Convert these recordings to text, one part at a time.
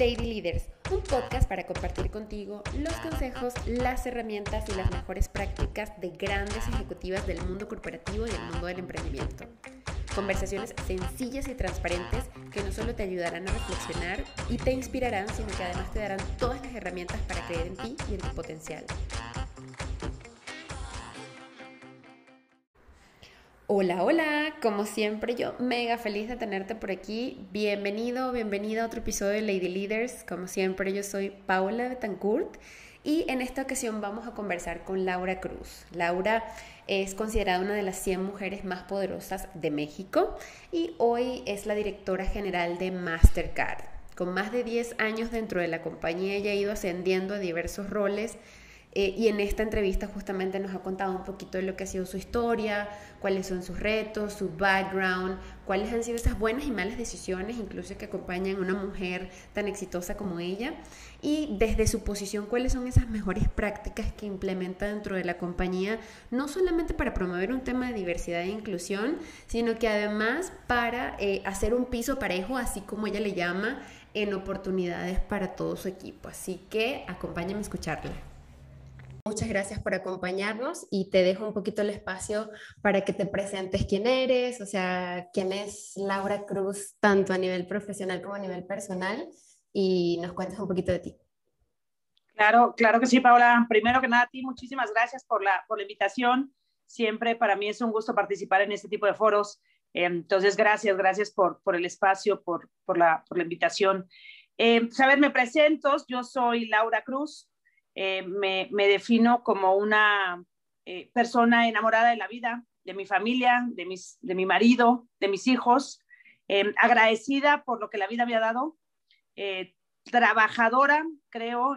Lady Leaders, un podcast para compartir contigo los consejos, las herramientas y las mejores prácticas de grandes ejecutivas del mundo corporativo y el mundo del emprendimiento. Conversaciones sencillas y transparentes que no solo te ayudarán a reflexionar y te inspirarán, sino que además te darán todas las herramientas para creer en ti y en tu potencial. Hola, hola, como siempre yo mega feliz de tenerte por aquí. Bienvenido, bienvenida a otro episodio de Lady Leaders. Como siempre yo soy Paula Betancourt y en esta ocasión vamos a conversar con Laura Cruz. Laura es considerada una de las 100 mujeres más poderosas de México y hoy es la directora general de Mastercard. Con más de 10 años dentro de la compañía ella ha ido ascendiendo a diversos roles eh, y en esta entrevista justamente nos ha contado un poquito de lo que ha sido su historia, cuáles son sus retos, su background, cuáles han sido esas buenas y malas decisiones, incluso que acompañan a una mujer tan exitosa como ella, y desde su posición cuáles son esas mejores prácticas que implementa dentro de la compañía, no solamente para promover un tema de diversidad e inclusión, sino que además para eh, hacer un piso parejo, así como ella le llama, en oportunidades para todo su equipo. Así que acompáñame a escucharla. Muchas gracias por acompañarnos y te dejo un poquito el espacio para que te presentes quién eres, o sea, quién es Laura Cruz, tanto a nivel profesional como a nivel personal, y nos cuentes un poquito de ti. Claro, claro que sí, Paola. Primero que nada, a ti muchísimas gracias por la, por la invitación. Siempre para mí es un gusto participar en este tipo de foros. Entonces, gracias, gracias por, por el espacio, por, por, la, por la invitación. Eh, saber, me presento, yo soy Laura Cruz, eh, me, defino como una eh, persona enamorada de la vida, de mi familia, de, mis, de mi marido, de mis hijos, eh, agradecida por lo que la vida me ha dado, trabajadora, creo,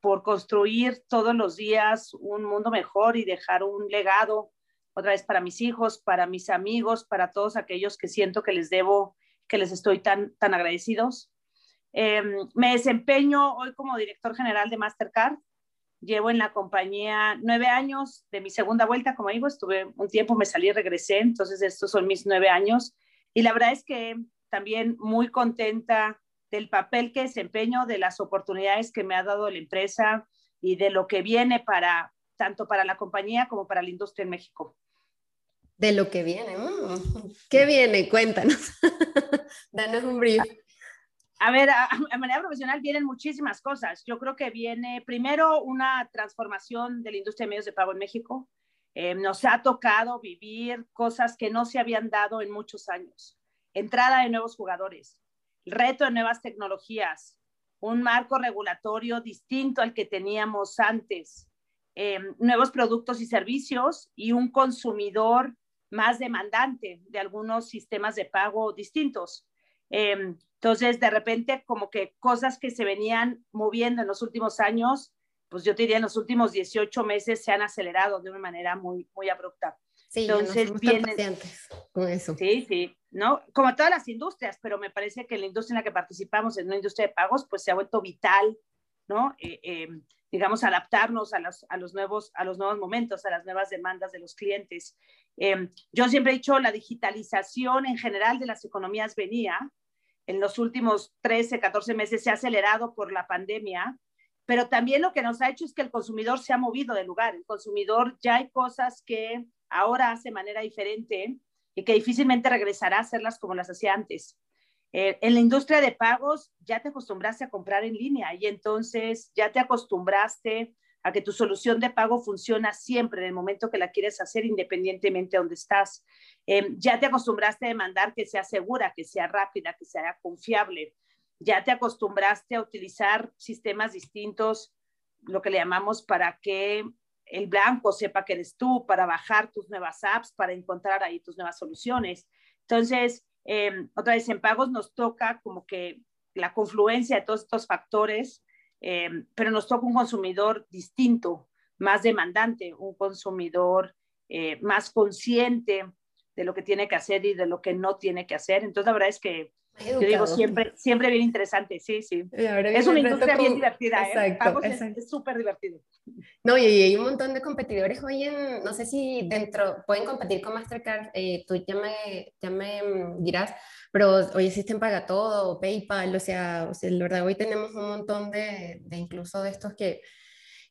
por construir todos los días un mundo mejor y dejar un legado otra vez para mis hijos, para mis amigos, para todos aquellos que siento que les debo, que les estoy tan, tan agradecidos. Em, me desempeño hoy como director general de Mastercard. Llevo en la compañía nueve años de mi segunda vuelta, como digo, estuve un tiempo, me salí y regresé, entonces estos son mis nueve años. Y la verdad es que también muy contenta del papel que desempeño, de las oportunidades que me ha dado la empresa y de lo que viene para tanto para la compañía como para la industria en México. De lo que viene. Mm, ¿Qué viene? Cuéntanos. Danos un brief. A ver, a, manera profesional vienen muchísimas cosas. Yo creo que viene primero una transformación de la industria de medios de pago en México. Eh, nos ha tocado vivir cosas que no se habían dado en muchos años. Entrada de nuevos jugadores, reto de nuevas tecnologías, un marco regulatorio distinto al que teníamos antes, eh, nuevos productos y servicios y un consumidor más demandante de algunos sistemas de pago distintos. Eh, entonces, de repente, como que cosas que se venían moviendo en los últimos años, pues yo te diría en los últimos 18 meses se han acelerado de una manera muy, muy abrupta. Sí, Entonces, vienen, con eso. Sí, sí, ¿no? Como todas las industrias, pero me parece que la industria en la que participamos, en una industria de pagos, pues se ha vuelto vital, ¿no? Eh, eh, digamos, adaptarnos a los, a, los nuevos, a los nuevos momentos, a las nuevas demandas de los clientes. Eh, yo siempre he dicho, la digitalización en general de las economías venía, en los últimos 13, 14 meses se ha acelerado por la pandemia, pero también lo que nos ha hecho es que el consumidor se ha movido de lugar. El consumidor ya hay cosas que ahora hace de manera diferente y que difícilmente regresará a hacerlas como las hacía antes. Eh, en la industria de pagos ya te acostumbraste a comprar en línea y entonces ya te acostumbraste a que tu solución de pago funciona siempre en el momento que la quieres hacer, independientemente de dónde estás. Em, ya te acostumbraste a demandar que sea segura, que sea rápida, que sea confiable. Ya te acostumbraste a utilizar sistemas distintos, lo que le llamamos para que el blanco sepa que eres tú, para bajar tus nuevas apps, para encontrar ahí tus nuevas soluciones. Entonces, em, otra vez en pagos nos toca como que la confluencia de todos estos factores eh, pero nos toca un consumidor distinto, más demandante, un consumidor eh, más consciente de lo que tiene que hacer y de lo que no tiene que hacer. Entonces, la verdad es que Yo digo siempre, siempre bien interesante, sí, sí. Es una industria bien divertida, ¿eh? exacto, es súper divertido. No, y, hay un montón de competidores hoy en, no sé si dentro, pueden competir con Mastercard, eh, tú ya me, ya me dirás, pero hoy existen Paga Todo, PayPal, o sea, o sea, la verdad hoy tenemos un montón de, de incluso de estos que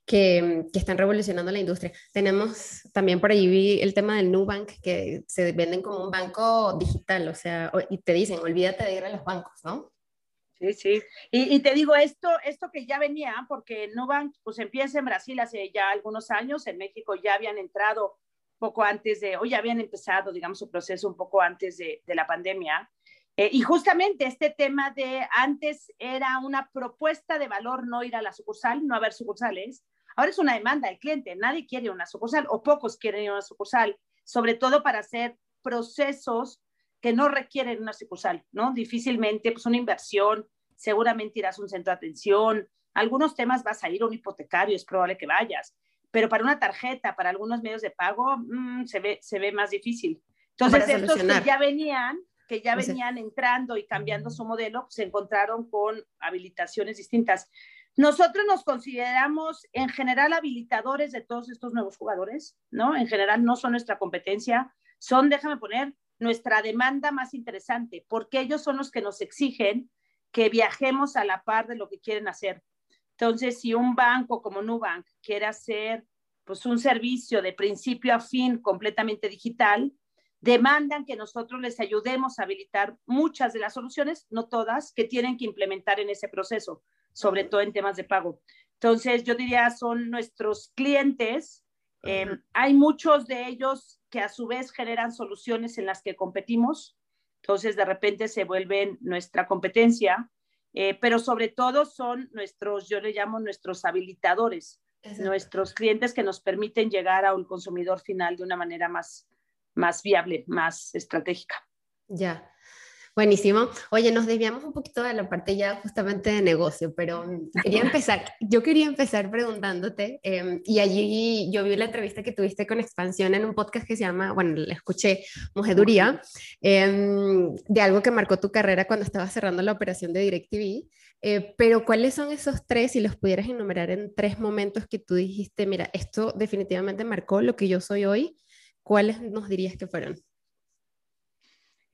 que, están revolucionando la industria. Tenemos también por ahí vi el tema del Nubank, que se venden como un banco digital, o sea, y te dicen, olvídate de ir a los bancos, ¿no? Sí, sí. Y, te digo esto, esto que ya venía, porque Nubank pues empieza en Brasil hace ya algunos años, en México ya habían entrado poco antes de, o ya habían empezado, digamos, su proceso un poco antes de, de la pandemia. Eh, y justamente este tema de antes era una propuesta de valor no ir a la sucursal, no haber sucursales, Ahora es una demanda del cliente, nadie quiere una sucursal o pocos quieren una sucursal, sobre todo para hacer procesos que no requieren una sucursal, ¿no? Difícilmente, pues una inversión, seguramente irás a un centro de atención, algunos temas vas a ir a un hipotecario, es probable que vayas, pero para una tarjeta, para algunos medios de pago, mm, se, ve, se ve más difícil. Entonces, estos que ya venían, que ya venían entrando y cambiando su modelo, se encontraron con habilitaciones distintas. Nosotros nos consideramos en general habilitadores de todos estos nuevos jugadores, ¿no? En general no son nuestra competencia, son, déjame poner, nuestra demanda más interesante, porque ellos son los que nos exigen que viajemos a la par de lo que quieren hacer. Entonces, si un banco como Nubank quiere hacer pues un servicio de principio a fin completamente digital, demandan que nosotros les ayudemos a habilitar muchas de las soluciones, no todas, que tienen que implementar en ese proceso sobre todo en temas de pago. Entonces, yo diría, son nuestros clientes. Em, hay muchos de ellos que a su vez generan soluciones en las que competimos. Entonces, de repente se vuelven nuestra competencia, eh, pero sobre todo son nuestros, yo le llamo nuestros habilitadores, nuestros clientes que nos permiten llegar a un consumidor final de una manera más, más viable, más estratégica. Ya. Buenísimo. Oye, nos desviamos un poquito de la parte ya justamente de negocio, pero quería empezar, yo quería empezar preguntándote, em, y allí yo vi la entrevista que tuviste con Expansión en un podcast que se llama, bueno, la escuché, Mujeduría, em, de algo que marcó tu carrera cuando estabas cerrando la operación de DirecTV, eh, pero ¿cuáles son esos tres, si los pudieras enumerar en tres momentos que tú dijiste, mira, esto definitivamente marcó lo que yo soy hoy? ¿Cuáles nos dirías que fueron?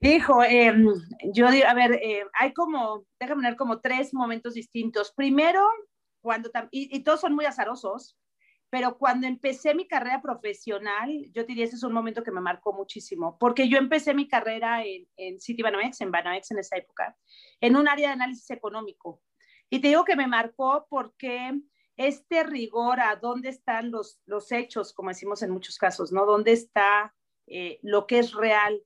Hijo, em, yo digo, a ver, eh, hay como, déjame poner como tres momentos distintos. Primero, cuando, y, y, todos son muy azarosos, pero cuando empecé mi carrera profesional, yo diría ese es un momento que me marcó muchísimo, porque yo empecé mi carrera en, en Banamex, en Banamex en esa época, en un área de análisis económico. Y te digo que me marcó porque este rigor a dónde están los, los hechos, como decimos en muchos casos, ¿no? ¿Dónde está eh, lo que es real?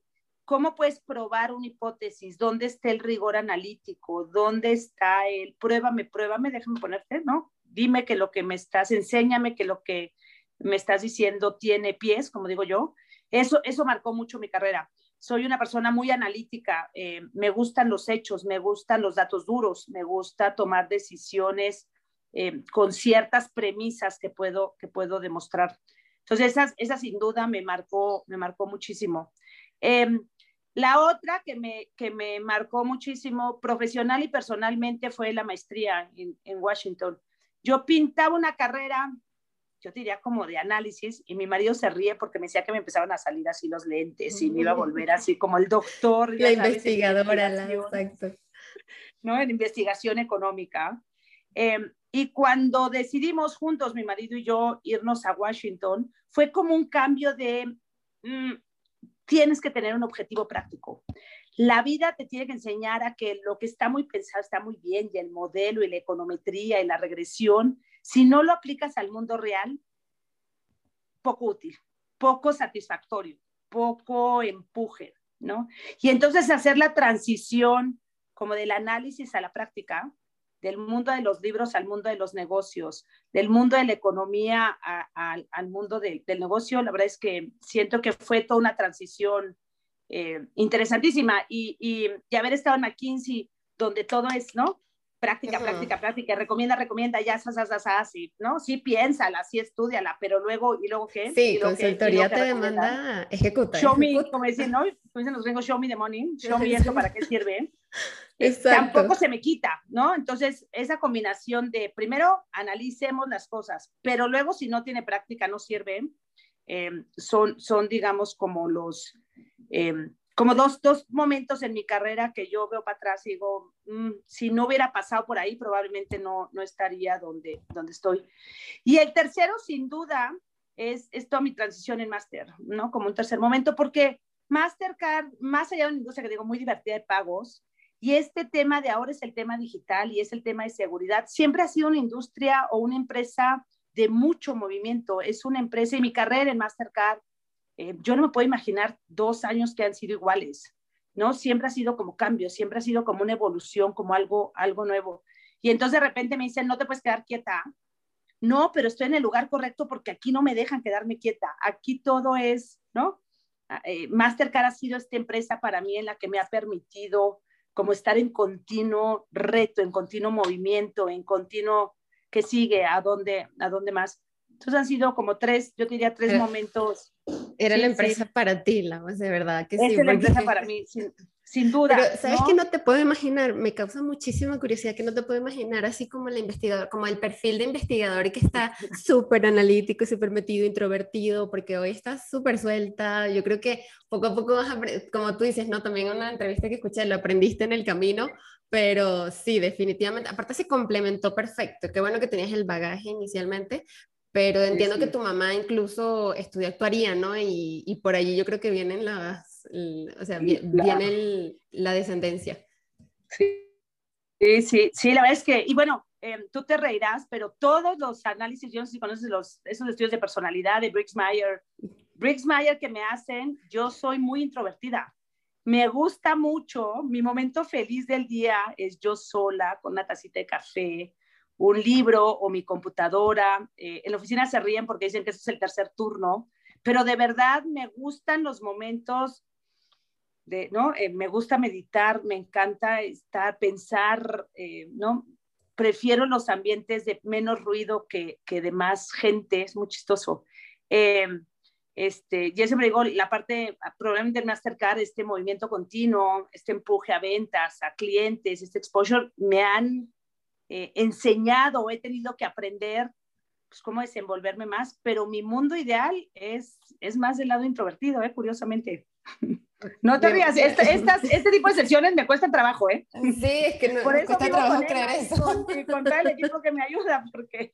¿Cómo puedes probar una hipótesis? ¿Dónde está el rigor analítico? ¿Dónde está el pruébame, pruébame, déjame ponerte, ¿no? Dime que lo que me estás, enséñame que lo que me estás diciendo tiene pies, como digo yo. Eso, eso marcó mucho mi carrera. Soy una persona muy analítica, eh, me gustan los hechos, me gustan los datos duros, me gusta tomar decisiones eh, con ciertas premisas que puedo, que puedo demostrar. Entonces, esa, esa sin duda me marcó, me marcó muchísimo. Eh, la otra que me, que me marcó muchísimo profesional y personalmente fue la maestría en, en Washington. Yo pintaba una carrera, yo diría como de análisis, y mi marido se ríe porque me decía que me empezaban a salir así los lentes y me iba a volver así como el doctor. La investigadora, la, exacto. ¿no? En investigación económica. Em, y cuando decidimos juntos, mi marido y yo, irnos a Washington, fue como un cambio de, mm, tienes que tener un objetivo práctico. La vida te tiene que enseñar a que lo que está muy pensado está muy bien y el modelo y la econometría y la regresión, si no lo aplicas al mundo real, poco útil, poco satisfactorio, poco empuje, ¿no? Y entonces hacer la transición como del análisis a la práctica del mundo de los libros al mundo de los negocios, del mundo de la economía al mundo del negocio, la verdad es que siento que fue toda una transición eh, interesantísima y, y, haber estado en McKinsey, donde todo es, ¿no? Práctica, práctica, práctica, recomienda, recomienda, ya, sa, sa, sa, sí, ¿no? Sí, piénsala, sí, estudiala, pero luego, ¿y luego qué? Sí, consultoría te demanda ejecutar. Show me, como dicen, ¿no? Como dicen los gringos, show me the money, show me esto, ¿para qué sirve? Eh, tampoco se me quita, ¿no? Entonces, esa combinación de, primero, analicemos las cosas, pero luego si no tiene práctica, no sirve, em, son, son, digamos, como los, em, como dos, dos momentos en mi carrera que yo veo para atrás y digo, mm, si no hubiera pasado por ahí, probablemente no, no estaría donde, donde estoy. Y el tercero, sin duda, es, es toda mi transición en máster, ¿no? Como un tercer momento, porque Mastercard, más allá de una industria que digo muy divertida de pagos, y este tema de ahora es el tema digital y es el tema de seguridad, siempre ha sido una industria o una empresa de mucho movimiento. Es una empresa y mi carrera en Mastercard, eh, yo no me puedo imaginar dos años que han sido iguales, ¿no? Siempre ha sido como cambio, siempre ha sido como una evolución, como algo, algo nuevo. Y entonces de repente me dicen, no te puedes quedar quieta. No, pero estoy en el lugar correcto porque aquí no me dejan quedarme quieta. Aquí todo es, ¿no? Ah, eh, Mastercard ha sido esta empresa para mí en la que me ha permitido como estar en continuo reto, en continuo movimiento, en continuo que sigue, a dónde, a dónde más. Entonces han sido como tres, yo diría tres momentos. Era la empresa para ti, la de verdad que sí. Es la empresa para mí, sin duda. Pero, ¿sabes que no te puedo imaginar? Me causa muchísima curiosidad que no te puedo imaginar así como el investigador, como el perfil de investigador que está súper analítico, súper metido, introvertido, porque hoy estás súper suelta. Yo creo que poco a poco vas a, como tú dices, ¿no? También una entrevista que escuché, lo aprendiste en el camino, pero sí, definitivamente. Aparte se complementó perfecto. Qué bueno que tenías el bagaje inicialmente, pero entiendo que tu mamá incluso estudió actuaría, ¿no? Y, y, por allí yo creo que vienen las o sea, viene la descendencia. Sí. sí, sí, la verdad es que, y bueno, em, tú te reirás, pero todos los análisis, yo no sé si conoces los, esos estudios de personalidad de Briggs Meyer, Briggs Meyer que me hacen, yo soy muy introvertida. Me gusta mucho, mi momento feliz del día es yo sola con una tacita de café, un libro o mi computadora. Eh, en la oficina se ríen porque dicen que ese es el tercer turno, pero de verdad me gustan los momentos ¿no? Eh, me gusta meditar, me encanta estar, pensar, eh, ¿no? Prefiero los ambientes de menos ruido que, que de más gente, es muy chistoso. Eh, este, ya siempre digo, la parte probablemente más cercana, este movimiento continuo, este empuje a ventas, a clientes, este exposure, me han enseñado, he tenido que aprender pues, cómo desenvolverme más, pero mi mundo ideal es, es más del lado introvertido, curiosamente. No te rías, este tipo de sesiones me cuesta trabajo, ¿eh? Sí, es que no, Por me cuesta trabajo creer eso. Con, con el equipo que me ayuda, porque...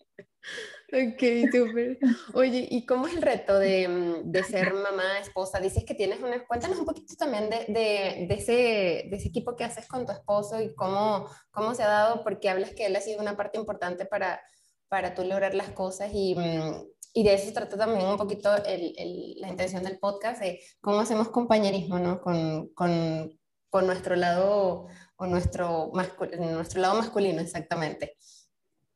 Ok, súper. Oye, ¿y cómo es el reto de, de, ser mamá, esposa? Dices que tienes una... Cuéntanos un poquito también de, de, de, ese, de ese equipo que haces con tu esposo y cómo, cómo se ha dado, porque hablas que él ha sido una parte importante para, para tú lograr las cosas y, mm, y de eso trata también un poquito el, el, la intención del podcast, de cómo hacemos compañerismo, ¿no? Con, con, con nuestro lado o nuestro, nuestro lado masculino, exactamente.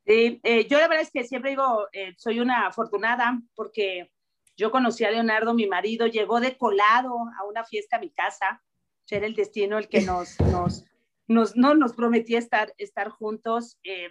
Sí, eh, yo la verdad es que siempre digo, eh, soy una afortunada porque yo conocí a Leonardo, mi marido, llegó de colado a una fiesta a mi casa, era el destino el que nos, nos, nos, no, nos prometía estar, estar juntos. Eh,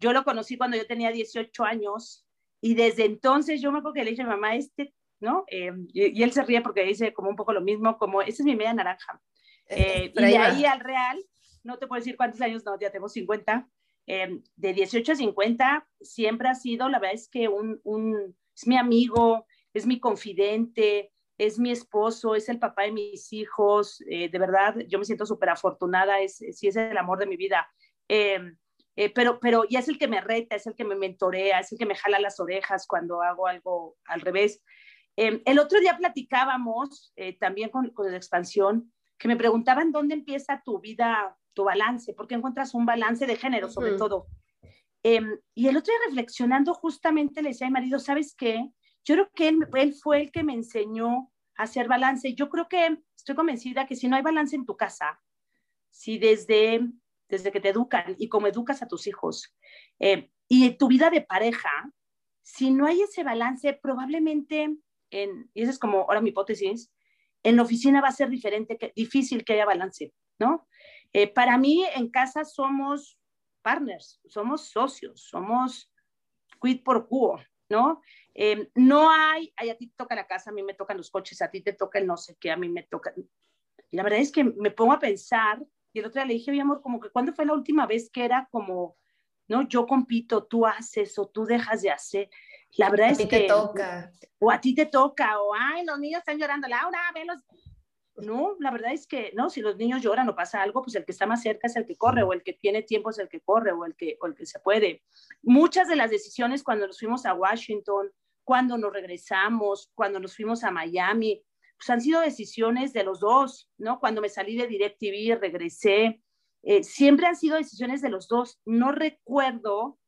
yo lo conocí cuando yo tenía 18 años, y desde entonces yo me acuerdo que le dije a mi mamá, este, ¿no? Eh, y, él se ríe porque dice como un poco lo mismo, como, esa es mi media naranja. Eh, y de ahí al real, no te puedo decir cuántos años, no, ya tengo 50. Eh, de 18 a 50 siempre ha sido, la verdad es que un, un, es mi amigo, es mi confidente, es mi esposo, es el papá de mis hijos, de verdad, yo me siento súper afortunada, es, sí es el amor de mi vida. Eh, pero, pero ya es el que me reta, es el que me mentorea, es el que me jala las orejas cuando hago algo al revés. Em, el otro día platicábamos eh, también con, con la expansión, que me preguntaban dónde empieza tu vida, tu balance, porque encuentras un balance de género sobre todo. Em, y el otro día reflexionando justamente le decía a mi marido, ¿sabes qué? Yo creo que él, él fue el que me enseñó a hacer balance. Yo creo que estoy convencida que si no hay balance en tu casa, si desde desde que te educan y cómo educas a tus hijos. Eh, y tu vida de pareja, si no hay ese balance, probablemente, en, y esa es como ahora mi hipótesis, en la oficina va a ser diferente, que, difícil que haya balance, ¿no? Eh, para mí, en casa somos partners, somos socios, somos quid por quo, ¿no? Eh, no hay, a ti te toca la casa, a mí me tocan los coches, a ti te toca el no sé qué, a mí me toca. La verdad es que me pongo a pensar Y el otro día le dije, mi amor, como que cuándo fue la última vez que era como, no, yo compito, tú haces o tú dejas de hacer. La verdad es que... A ti te toca. O a ti te toca, o ay, los niños están llorando, Laura, velos. No, la verdad es que no, si los niños lloran o pasa algo, pues el que está más cerca es el que corre, o el que tiene tiempo es el que corre, o el que, o el que se puede. Muchas de las decisiones cuando nos fuimos a Washington, cuando nos regresamos, cuando nos fuimos a Miami, pues han sido decisiones de los dos, ¿no? Cuando me salí de DirecTV, regresé, eh, siempre han sido decisiones de los dos. No recuerdo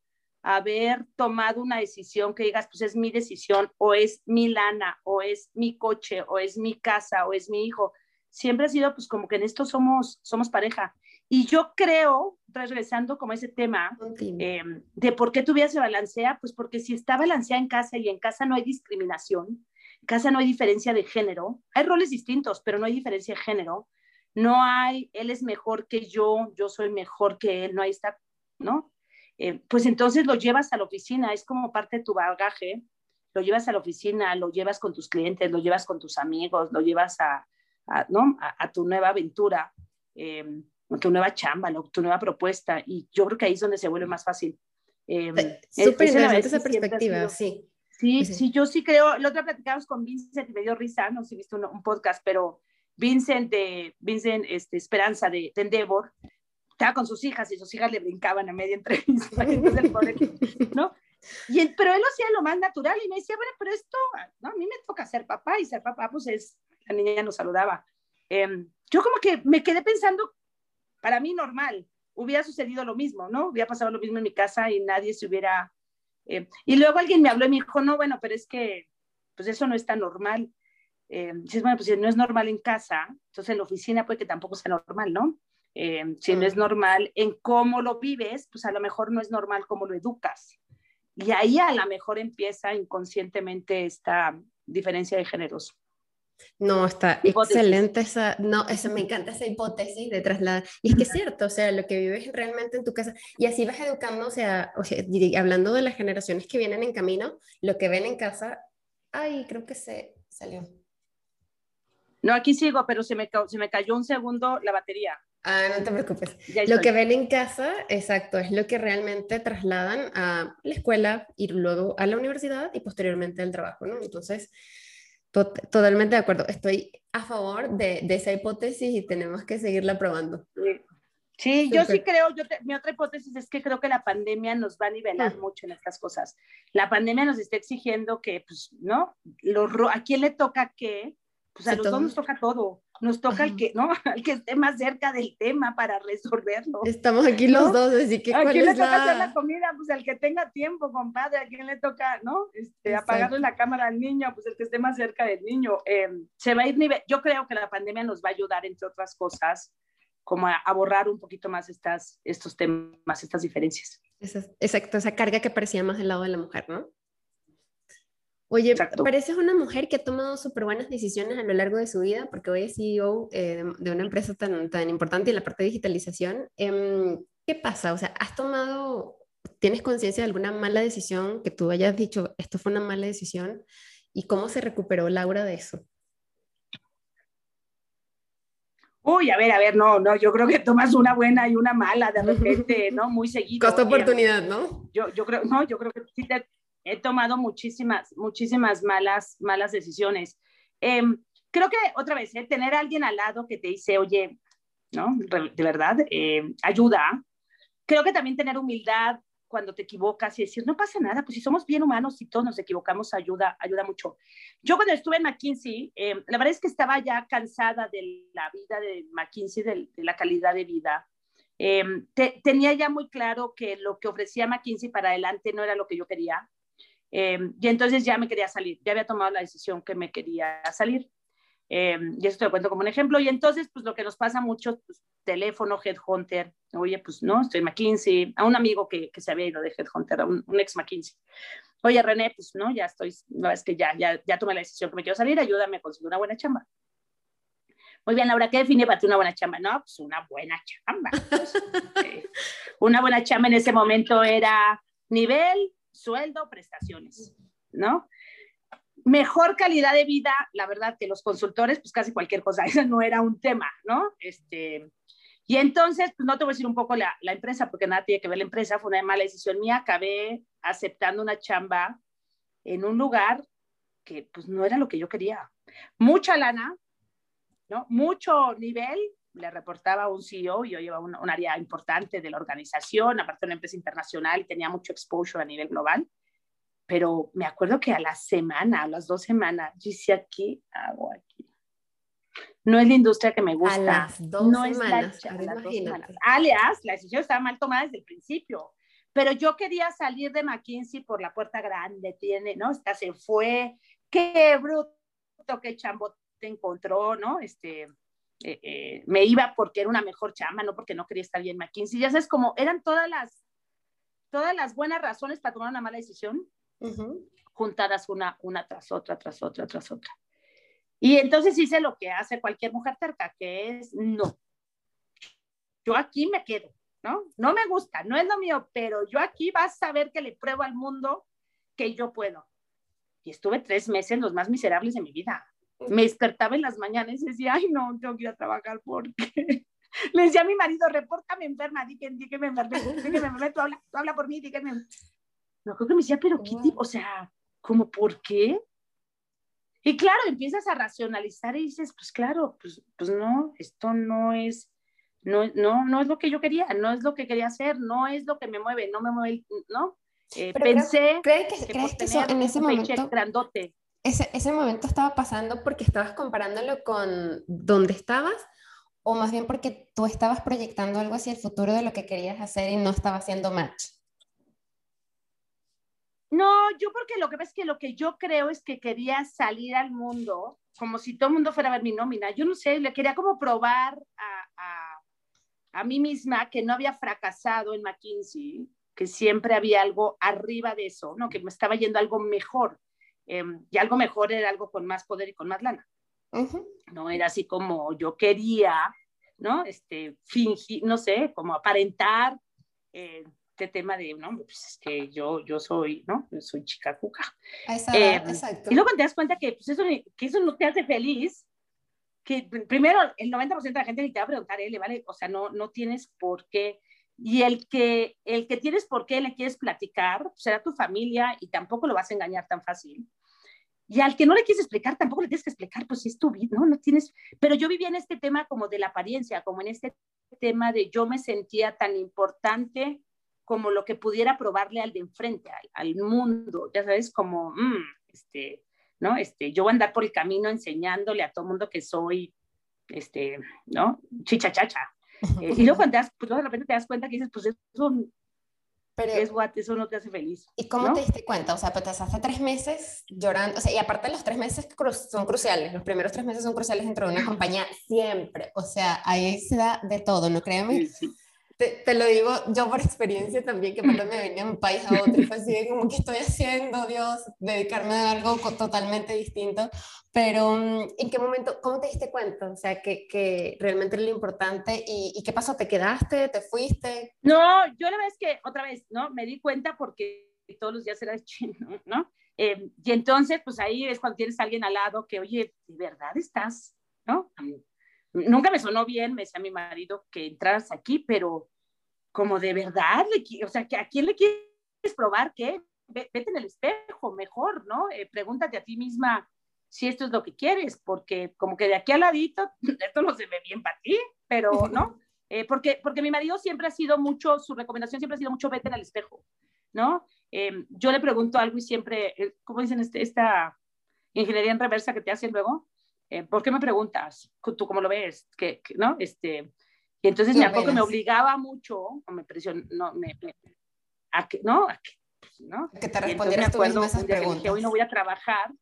haber tomado una decisión que digas, pues es mi decisión, o es mi lana, o es mi coche, o es mi casa, o es mi hijo. Siempre ha sido, pues como que en esto somos, somos pareja. Y yo creo, regresando como ese tema, eh, de por qué tu vida se balancea, pues porque si está balanceada en casa y en casa no hay discriminación, casa no hay diferencia de género, hay roles distintos, pero no hay diferencia de género, no hay, él es mejor que yo, yo soy mejor que él, no hay esta, ¿no? Eh, pues entonces lo llevas a la oficina, es como parte de tu bagaje, lo llevas a la oficina, lo llevas con tus clientes, lo llevas con tus amigos, lo llevas a, ¿no? a, tu nueva aventura, eh, tu nueva chamba, tu nueva propuesta, y yo creo que ahí es donde se vuelve más fácil. Eh, Súper interesante esa perspectiva, sí. Sí, sí, yo sí creo, la otra platicamos con Vincent y me dio risa, no sé si viste un, un podcast, pero Vincent, de, Vincent este, Esperanza de, de Endeavor, estaba con sus hijas y sus hijas le brincaban a media entrevista, ¿no? Y pero él lo hacía lo más natural y me decía, bueno, pero esto, ¿no? a mí me toca ser papá y ser papá, pues es, la niña nos saludaba. Em, yo como que me quedé pensando, para mí normal, hubiera sucedido lo mismo, ¿no? Hubiera pasado lo mismo en mi casa y nadie se hubiera... Eh, y luego alguien me habló y me dijo, no, bueno, pero es que, pues eso no es tan normal. Eh, si es bueno, pues si no es normal en casa, entonces en la oficina puede que tampoco sea normal, ¿no? Eh, si no es normal en cómo lo vives, pues a lo mejor no es normal cómo lo educas. Y ahí a lo mejor empieza inconscientemente esta diferencia de géneros. No, está excelente esa, no, eso me encanta esa hipótesis de trasladar. Y es que es cierto, o sea, lo que vives realmente en tu casa, y así vas educando, o sea, o sea, hablando de las generaciones que vienen en camino, lo que ven en casa, ay, creo que se salió. No, aquí sigo, pero se me, se me cayó un segundo la batería. Ah, no te preocupes. Lo que ven en casa, exacto, es lo que realmente trasladan a la escuela y luego a la universidad y posteriormente al trabajo, ¿no? Entonces, totalmente de acuerdo. Estoy a favor de, de, esa hipótesis y tenemos que seguirla probando. Sí, yo sí creo, yo mi otra hipótesis es que creo que la pandemia nos va a nivelar mm. mucho en estas cosas. La pandemia nos está exigiendo que, pues, ¿no? ¿A quién le toca qué? Pues a los dos nos toca todo nos toca al que, ¿no? Al que esté más cerca del tema para resolverlo. Estamos aquí los dos, así que ¿A quién le toca hacer la comida? Pues al que tenga tiempo, compadre, ¿a quién le toca, no? Este, apagarle la cámara al niño, pues el que esté más cerca del niño. Em, se va a ir nivel, yo creo que la pandemia nos va a ayudar, entre otras cosas, como a, a borrar un poquito más estas, estos temas, estas diferencias. Exacto, esa carga que parecía más del lado de la mujer, ¿no? Oye, pareces una mujer que ha tomado súper buenas decisiones a lo largo de su vida, porque hoy es CEO eh, de, una empresa tan, tan importante en la parte de digitalización. Em, ¿Qué pasa? O sea, ¿has tomado, tienes conciencia de alguna mala decisión que tú hayas dicho, esto fue una mala decisión? ¿Y cómo se recuperó Laura de eso? Uy, a ver, a ver, no, no, yo creo que tomas una buena y una mala de repente, ¿no? Muy seguido. Costa oportunidad, ¿no? Yo, yo creo, no, yo creo que sí te, he tomado muchísimas, muchísimas malas, malas decisiones. Em, creo que otra vez, ¿eh? tener a alguien al lado que te dice, oye, ¿no? De verdad, em, ayuda. Creo que también tener humildad cuando te equivocas y decir, no pasa nada, pues si somos bien humanos y todos nos equivocamos, ayuda, ayuda mucho. Yo cuando estuve en McKinsey, em, la verdad es que estaba ya cansada de la vida de McKinsey, de, la calidad de vida. tenía ya muy claro que lo que ofrecía McKinsey para adelante no era lo que yo quería. Em, y entonces ya me quería salir, ya había tomado la decisión que me quería salir. Eh, y esto te lo cuento como un ejemplo. Y entonces, pues lo que nos pasa mucho, pues, teléfono, Headhunter, oye, pues no, estoy McKinsey, a un amigo que, que se había ido de Headhunter, a un, ex McKinsey. Oye, René, pues no, ya estoy, no, es que ya, ya, ya tomé la decisión que me quiero salir, ayúdame a conseguir una buena chamba. Muy bien, Laura, ¿qué define para ti una buena chamba? No, pues una buena chamba. Pues, eh, una buena chamba en ese momento era nivel, sueldo, prestaciones, ¿no? Mejor calidad de vida, la verdad que los consultores, pues casi cualquier cosa, eso no era un tema, ¿no? Este, Y entonces, pues no te voy a decir un poco la, la, empresa, porque nada tiene que ver la empresa, fue una mala decisión mía, acabé aceptando una chamba en un lugar que pues no era lo que yo quería. Mucha lana, ¿no? Mucho nivel, le reportaba a un CEO, yo llevaba un, un, área importante de la organización, aparte de una empresa internacional, tenía mucho exposure a nivel global, pero me acuerdo que a la semana, a las dos semanas, yo decía, ¿qué hago aquí? No es la industria que me gusta. A las dos no semanas, es la, a las dos semanas. Alias, la decisión estaba mal tomada desde el principio, pero yo quería salir de McKinsey por la puerta grande, tiene, ¿no? Esta se fue, qué bruto, qué chambo te encontró, ¿no? Este, eh, eh, me iba porque era una mejor chamba, no porque no quería estar bien en McKinsey. Ya sabes, como eran todas las, todas las buenas razones para tomar una mala decisión, uh -huh. juntadas una, una tras otra, tras otra, tras otra. Y entonces hice lo que hace cualquier mujer terca, que es no. Yo aquí me quedo, ¿no? No me gusta, no es lo mío, pero yo aquí vas a ver que le pruebo al mundo que yo puedo. Y estuve tres meses los más miserables de mi vida. Me despertaba en las mañanas y decía, ay, no, tengo que ir a trabajar porque... Le decía a mi marido, repórtame enferma, di que, di que me enfermé, di que me enfermé, tú habla, tú habla por mí, di que me... No, creo que me decía, pero qué tipo, o sea, ¿cómo por qué? Y claro, empiezas a racionalizar y dices, pues claro, pues, pues no, esto no es, no, no, no es lo que yo quería, no es lo que quería hacer, no es lo que me mueve, no me mueve, ¿no? Eh, pensé ¿crees, que, que, ¿crees que eso, en ese momento, grandote. Ese, ese momento estaba pasando porque estabas comparándolo con donde estabas o más bien porque tú estabas proyectando algo hacia el futuro de lo que querías hacer y no estaba haciendo match? No, yo porque lo que ves que lo que yo creo es que quería salir al mundo, como si todo el mundo fuera ver mi nómina. Yo no sé, le quería como probar a, a, a mí misma que no había fracasado en McKinsey, que siempre había algo arriba de eso, ¿no? Que me estaba yendo algo mejor. Eh, y algo mejor era algo con más poder y con más lana. Uh -huh. No era así como yo quería, ¿no? Este, fingir, no sé, como aparentar. Eh, este tema de, no, pues es que yo, yo soy, ¿no? Yo soy chica cuca. Exacto, eh, exacto. Y luego te das cuenta que, pues eso, que eso no te hace feliz, que primero el 90% de la gente ni te va a preguntar, ¿eh? ¿le vale? O sea, no, no tienes por qué. Y el que, el que tienes por qué le quieres platicar, será tu familia y tampoco lo vas a engañar tan fácil. Y al que no le quieres explicar, tampoco le tienes que explicar, pues si es tu vida, ¿no? No tienes, pero yo vivía en este tema como de la apariencia, como en este tema de yo me sentía tan importante como lo que pudiera probarle al de enfrente, al, al mundo, ya sabes, como, mmm, este, ¿no? Este, yo voy a andar por el camino enseñándole a todo mundo que soy, este, ¿no? Chicha chacha. Eh, y luego cuando te das, pues de repente te das cuenta que dices, pues eso, pero, es what, eso no te hace feliz. ¿Y cómo ¿no? te diste cuenta? O sea, pues hace tres meses llorando, o sea, y aparte los tres meses cru son cruciales, los primeros tres meses son cruciales dentro de una compañía siempre, o sea, ahí se da de todo, ¿no créeme? Sí, sí. Te, te, lo digo yo por experiencia también, que aparte me venía de un país a otro fue así de como que estoy haciendo, Dios, dedicarme a algo totalmente distinto. Pero, ¿en qué momento, cómo te diste cuenta? O sea, que, que realmente era lo importante y, y, qué pasó, ¿te quedaste, te fuiste? No, yo la verdad es que otra vez, ¿no? Me di cuenta porque todos los días era chino, ¿no? Eh, y entonces, pues ahí es cuando tienes a alguien al lado que, oye, ¿de verdad estás, no? Nunca me sonó bien, me decía mi marido, que entras aquí, pero como de verdad, le, o sea, ¿a quién le quieres probar qué? Vete en el espejo, mejor, ¿no? Eh, pregúntate a ti misma si esto es lo que quieres, porque como que de aquí al ladito, esto no se ve bien para ti, pero, ¿no? Eh, porque, porque mi marido siempre ha sido mucho, su recomendación siempre ha sido mucho, vete en el espejo, ¿no? Eh, yo le pregunto algo y siempre, eh, ¿cómo dicen este, esta ingeniería en reversa que te hacen luego? Eh, ¿por qué me preguntas? ¿Tú cómo lo ves? ¿Qué, qué, no? Este, y entonces me acuerdo que me obligaba mucho, o me presionó, no, me, me, a que, ¿no? A que, ¿no? que te respondieras tú mismo esas preguntas. Que hoy no voy a trabajar.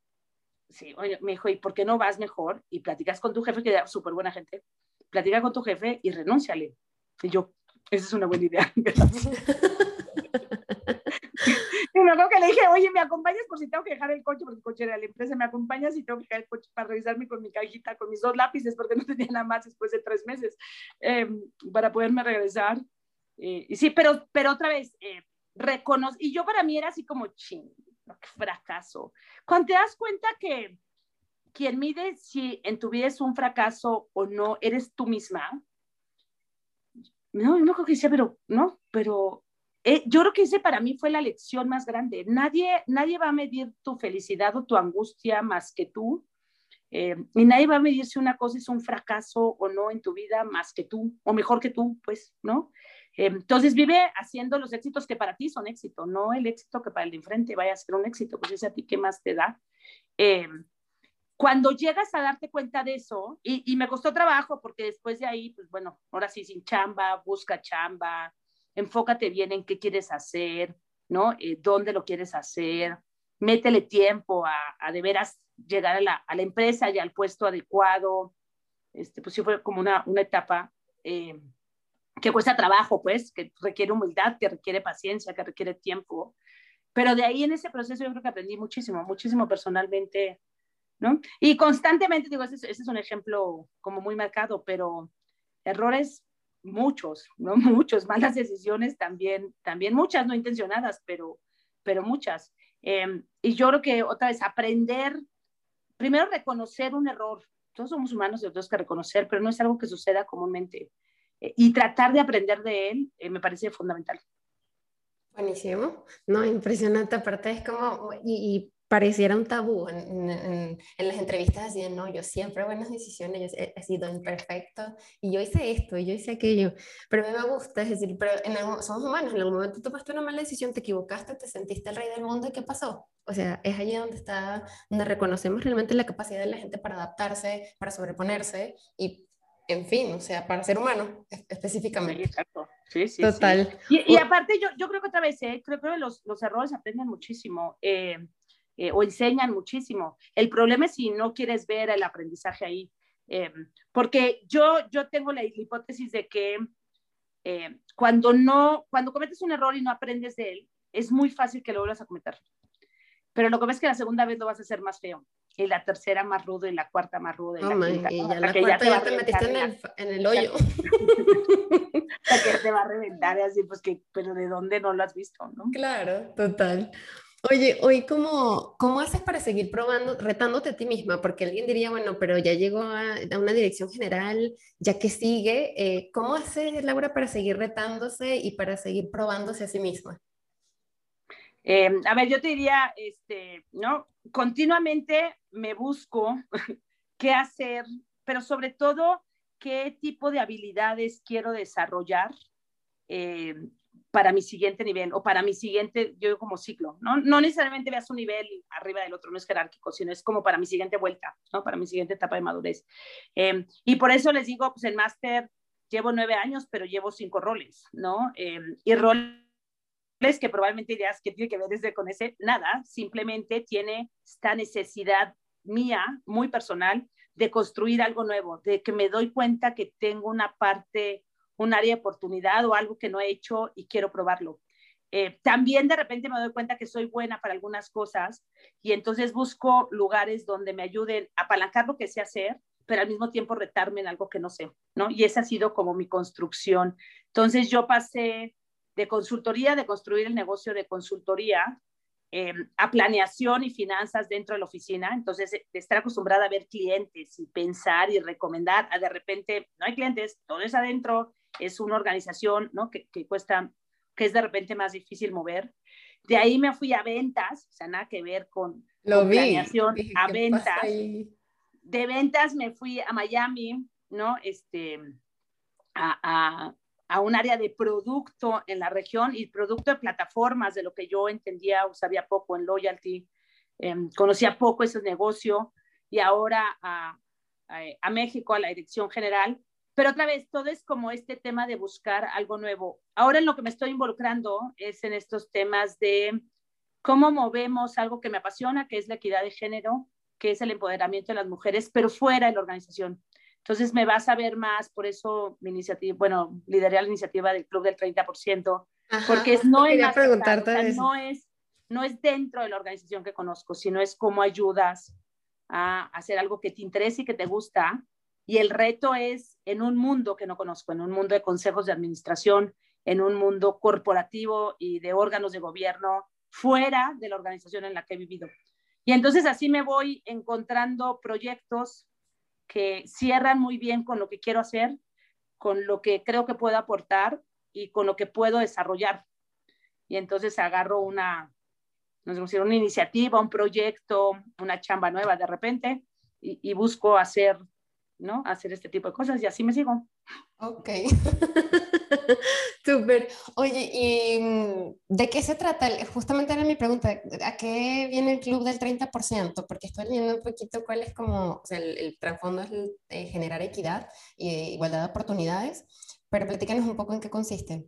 Sí, oye, me dijo, ¿y por qué no vas mejor? Y platicas con tu jefe, que era súper buena gente, platica con tu jefe y renúnciale. Y yo, esa es una buena idea. Me acuerdo que le dije, oye, ¿me acompañas por si tengo que dejar el coche? Porque el coche era de la empresa, ¿me acompañas si tengo que dejar el coche para revisarme con mi cajita, con mis dos lápices, porque no tenía nada más después de tres meses, eh, para poderme regresar? Eh, y sí, pero, pero otra vez, eh, y yo para mí era así como, ching, qué fracaso. Cuando te das cuenta que quien mide si en tu vida es un fracaso o no, eres tú misma, no, no creo que decía, pero, no, pero eh, yo creo que ese para mí fue la lección más grande. Nadie, nadie va a medir tu felicidad o tu angustia más que tú. Eh, y nadie va a medir si una cosa es un fracaso o no en tu vida más que tú, o mejor que tú, pues, ¿no? Eh, entonces vive haciendo los éxitos que para ti son éxito, no el éxito que para el de enfrente vaya a ser un éxito, pues ese a ti qué más te da. cuando llegas a darte cuenta de eso, y, y, me costó trabajo porque después de ahí, pues bueno, ahora sí sin chamba, busca chamba, enfócate bien en qué quieres hacer, ¿no? Eh, ¿Dónde lo quieres hacer? Métele tiempo a, de veras llegar a la, a la, empresa y al puesto adecuado. Este, pues sí fue como una, una etapa eh, que cuesta trabajo, pues, que requiere humildad, que requiere paciencia, que requiere tiempo. Pero de ahí en ese proceso yo creo que aprendí muchísimo, muchísimo personalmente, ¿no? Y constantemente, digo, ese, ese es un ejemplo como muy marcado, pero errores muchos, ¿no? Muchos, malas decisiones también, también muchas no intencionadas, pero, pero muchas. Em, y yo creo que otra vez aprender, primero reconocer un error. Todos somos humanos y tenemos que reconocer, pero no es algo que suceda comúnmente. Eh, y tratar de aprender de él eh, me parece fundamental. Buenísimo, no, impresionante, aparte es como, y, pareciera un tabú en, en, en, las entrevistas así de, no, yo siempre buenas decisiones, yo he, he, sido imperfecto y yo hice esto y yo hice aquello, pero a mí me gusta, es decir, pero en algún, somos humanos, en algún momento tomaste una mala decisión, te equivocaste, te sentiste el rey del mundo y ¿qué pasó? O sea, es allí donde está, donde reconocemos realmente la capacidad de la gente para adaptarse, para sobreponerse y, en fin, o sea, para ser humano específicamente. Sí, exacto. Sí, sí, Total. Sí. Y, y, aparte, yo, yo creo que otra vez, eh, creo, creo que los, los errores aprenden muchísimo. Eh, eh, o enseñan muchísimo. El problema es si no quieres ver el aprendizaje ahí. Eh, porque yo, yo tengo la, hipótesis de que eh, cuando, no, cuando cometes un error y no aprendes de él, es muy fácil que lo vuelvas a cometer. Pero lo que ves es que la segunda vez lo vas a hacer más feo, y la tercera más rudo, y la cuarta más rudo, y oh la my, quinta. Y ya la cuarta ya te, metiste en el, en el hoyo. que te va a reventar, y así, pues que, pero ¿de dónde no lo has visto? ¿no? Claro, total. Oye, hoy cómo, cómo haces para seguir probando, retándote a ti misma? Porque alguien diría, bueno, pero ya llegó a, a una dirección general, ya que sigue, eh, ¿cómo haces, Laura, para seguir retándose y para seguir probándose a sí misma? Eh, a ver, yo te diría, este, ¿no? Continuamente me busco qué hacer, pero sobre todo qué tipo de habilidades quiero desarrollar eh, para mi siguiente nivel o para mi siguiente, yo como ciclo, ¿no? No necesariamente veas un nivel arriba del otro, no es jerárquico, sino es como para mi siguiente vuelta, ¿no? Para mi siguiente etapa de madurez. Eh, y por eso les digo, pues el máster llevo nueve años, pero llevo cinco roles, ¿no? Eh, y roles que probablemente dirás que tiene que ver desde con ese, nada, simplemente tiene esta necesidad mía, muy personal, de construir algo nuevo, de que me doy cuenta que tengo una parte un área de oportunidad o algo que no he hecho y quiero probarlo. Eh, también de repente me doy cuenta que soy buena para algunas cosas y entonces busco lugares donde me ayuden a apalancar lo que sé hacer, pero al mismo tiempo retarme en algo que no sé, ¿no? Y esa ha sido como mi construcción. Entonces yo pasé de consultoría, de construir el negocio de consultoría, eh, a planeación y finanzas dentro de la oficina. Entonces, de estar acostumbrada a ver clientes y pensar y recomendar, a de repente, no hay clientes, todo es adentro, es una organización, ¿no? Que, que, cuesta, que es de repente más difícil mover. De ahí me fui a ventas, o sea, nada que ver con, Lo con vi. planeación, Dije, a ¿qué ventas. De ventas me fui a Miami, ¿no? Este, a, a, a, un área de producto en la región y producto de plataformas, de lo que yo entendía o sabía poco en Loyalty. Eh, conocía poco ese negocio y ahora a, a México, a la dirección general, pero otra vez, todo es como este tema de buscar algo nuevo. Ahora en lo que me estoy involucrando es en estos temas de cómo movemos algo que me apasiona, que es la equidad de género, que es el empoderamiento de las mujeres, pero fuera de la organización. Entonces me vas a ver más, por eso mi iniciativa, bueno, lideré la iniciativa del Club del 30%, Ajá, porque es, no, es o sea, no, es, no es dentro de la organización que conozco, sino es cómo ayudas a hacer algo que te interese y que te gusta, y el reto es en un mundo que no conozco, en un mundo de consejos de administración, en un mundo corporativo y de órganos de gobierno fuera de la organización en la que he vivido. Y entonces así me voy encontrando proyectos que cierran muy bien con lo que quiero hacer, con lo que creo que puedo aportar y con lo que puedo desarrollar. Y entonces agarro una, nos una iniciativa, un proyecto, una chamba nueva de repente y, y busco hacer, ¿no? Hacer este tipo de cosas y así me sigo. Ok. Súper. Oye, ¿y mm, de qué se trata? Justamente era mi pregunta. ¿A qué viene el club del 30%? Porque estoy leyendo un poquito cuál es como, o sea, el, trasfondo es eh, generar equidad e igualdad de oportunidades, pero platícanos un poco en qué consiste.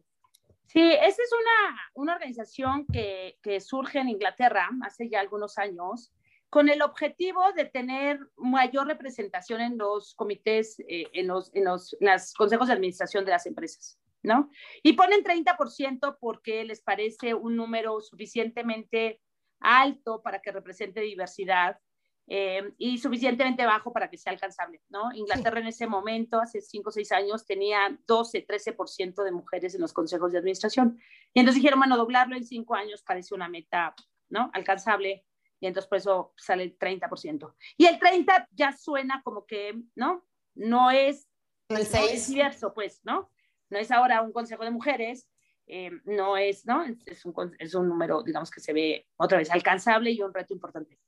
Sí, esa es una, una organización que, surge en Inglaterra hace ya algunos años con el objetivo de tener mayor representación en los comités, eh, en, los, en los consejos de administración de las empresas, ¿no? Y ponen 30% porque les parece un número suficientemente alto para que represente diversidad eh, y suficientemente bajo para que sea alcanzable, ¿no? Inglaterra en ese momento, hace 5 o 6 años, tenía 12, 13% de mujeres en los consejos de administración. Y entonces dijeron, bueno, doblarlo en 5 años parece una meta, ¿no? Alcanzable y entonces por eso sale el 30%. Y el 30 ya suena como que, ¿no? No es, el 6. diverso, pues, ¿no? No es ahora un consejo de mujeres, eh, no es, ¿no? Es un, es un número, digamos, que se ve otra vez alcanzable y un reto importante.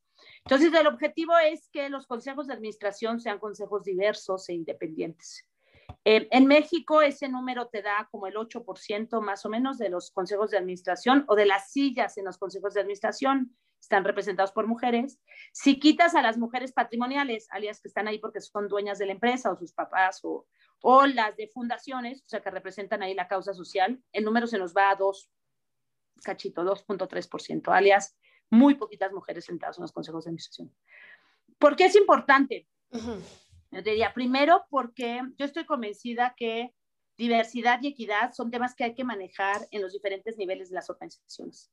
Entonces, el objetivo es que los consejos de administración sean consejos diversos e independientes. Eh, en México ese número te da como el 8% más o menos de los consejos de administración o de las sillas en los consejos de administración están representados por mujeres. Si quitas a las mujeres patrimoniales, alias que están ahí porque son dueñas de la empresa o sus papás o, o las de fundaciones, o sea, que representan ahí la causa social, el número se nos va a 2, cachito, 2.3%, alias muy poquitas mujeres sentadas en los consejos de administración. ¿Por qué es importante? Yo diría, primero, porque yo estoy convencida que diversidad y equidad son temas que hay que manejar en los diferentes niveles de las organizaciones.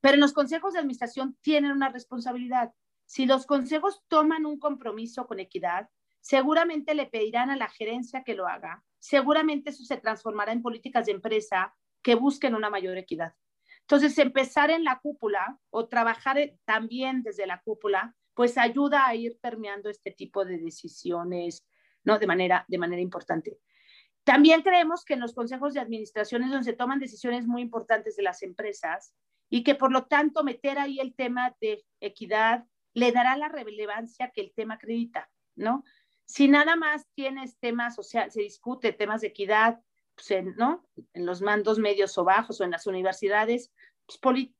Pero en los consejos de administración tienen una responsabilidad. Si los consejos toman un compromiso con equidad, seguramente le pedirán a la gerencia que lo haga. Seguramente eso se transformará en políticas de empresa que busquen una mayor equidad. Entonces, empezar en la cúpula o trabajar también desde la cúpula, pues ayuda a ir permeando este tipo de decisiones, ¿no? De manera, de manera importante. También creemos que en los consejos de administración es donde se toman decisiones muy importantes de las empresas y que por lo tanto meter ahí el tema de equidad le dará la relevancia que el tema acredita, ¿no? Si nada más tienes temas, o sea, se discute temas de equidad, pues en, ¿no? En los mandos medios o bajos o en las universidades, pues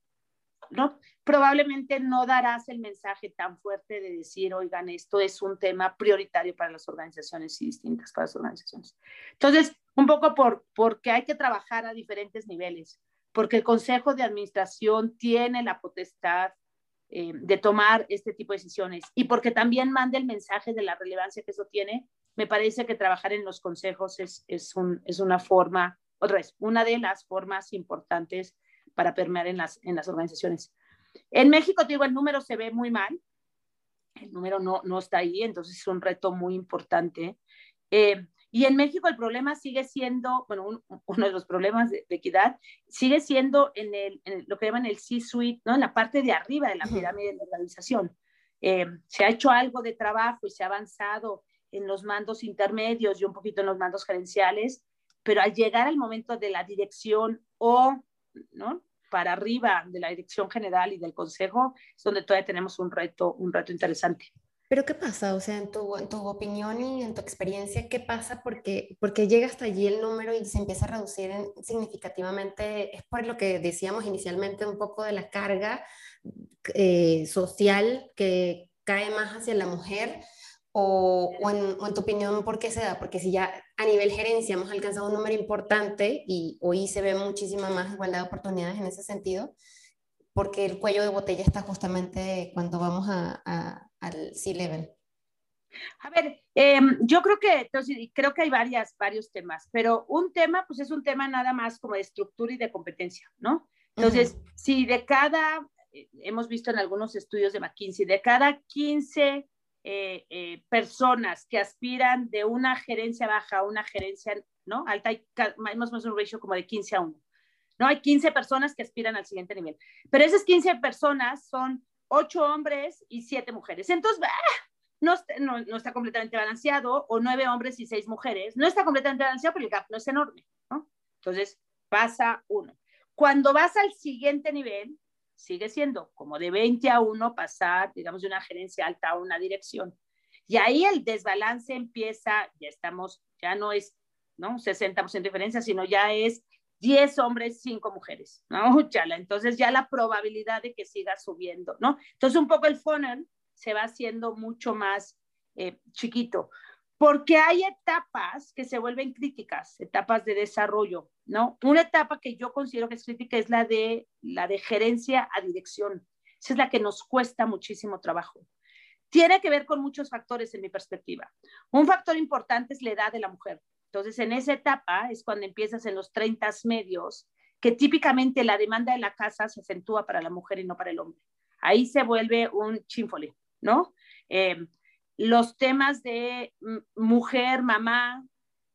¿no? Probablemente no darás el mensaje tan fuerte de decir, oigan, esto es un tema prioritario para las organizaciones y distintas para las organizaciones. Entonces, un poco por, porque hay que trabajar a diferentes niveles porque el Consejo de Administración tiene la potestad eh, de tomar este tipo de decisiones y porque también manda el mensaje de la relevancia que eso tiene, me parece que trabajar en los consejos es, es, un, es una forma, otra vez, una de las formas importantes para permear en las, en las organizaciones. En México, te digo, el número se ve muy mal, el número no, no está ahí, entonces es un reto muy importante. Eh, y en México el problema sigue siendo, bueno, uno de los problemas de, equidad sigue siendo en, el, en lo que llaman el C-suite, ¿no? En la parte de arriba de la pirámide de la organización. Eh, se ha hecho algo de trabajo y se ha avanzado en los mandos intermedios y un poquito en los mandos gerenciales, pero al llegar al momento de la dirección o, ¿no? Para arriba de la dirección general y del consejo, es donde todavía tenemos un reto, un reto interesante. Pero ¿qué pasa? O sea, en tu, en tu opinión y en tu experiencia, ¿qué pasa? Porque, porque llega hasta allí el número y se empieza a reducir significativamente. Es por lo que decíamos inicialmente un poco de la carga eh, social que cae más hacia la mujer. O, o, en, o, en, tu opinión, ¿por qué se da? Porque si ya a nivel gerencia hemos alcanzado un número importante y hoy se ve muchísima más igualdad de oportunidades en ese sentido, porque el cuello de botella está justamente cuando vamos a al C-Level? A ver, em, yo creo que, entonces, creo que hay varias, varios temas, pero un tema, pues es un tema nada más como de estructura y de competencia, ¿no? Entonces, si de cada, eh, hemos visto en algunos estudios de McKinsey, de cada 15 eh, eh, personas que aspiran de una gerencia baja a una gerencia, ¿no? Alta, hay más o menos un ratio como de 15 a 1. ¿no? Hay 15 personas que aspiran al siguiente nivel. Pero esas 15 personas son ocho hombres y siete mujeres. Entonces, no, no, no, está completamente balanceado, o nueve hombres y seis mujeres, no está completamente balanceado porque el gap no es enorme, ¿no? Entonces, pasa uno. Cuando vas al siguiente nivel, sigue siendo como de 20 a 1 pasar, digamos, de una gerencia alta a una dirección. Y ahí el desbalance empieza, ya estamos, ya no es, ¿no? 60% de diferencia, sino ya es 10 hombres, 5 mujeres, ¿no? Chala. Entonces ya la probabilidad de que siga subiendo, ¿no? Entonces un poco el funnel se va haciendo mucho más eh, chiquito, porque hay etapas que se vuelven críticas, etapas de desarrollo, ¿no? Una etapa que yo considero que es crítica es la de, la de gerencia a dirección. Esa es la que nos cuesta muchísimo trabajo. Tiene que ver con muchos factores en mi perspectiva. Un factor importante es la edad de la mujer. Entonces, en esa etapa es cuando empiezas en los 30 medios, que típicamente la demanda de la casa se acentúa para la mujer y no para el hombre. Ahí se vuelve un chinfole, ¿no? Eh, los temas de mujer, mamá,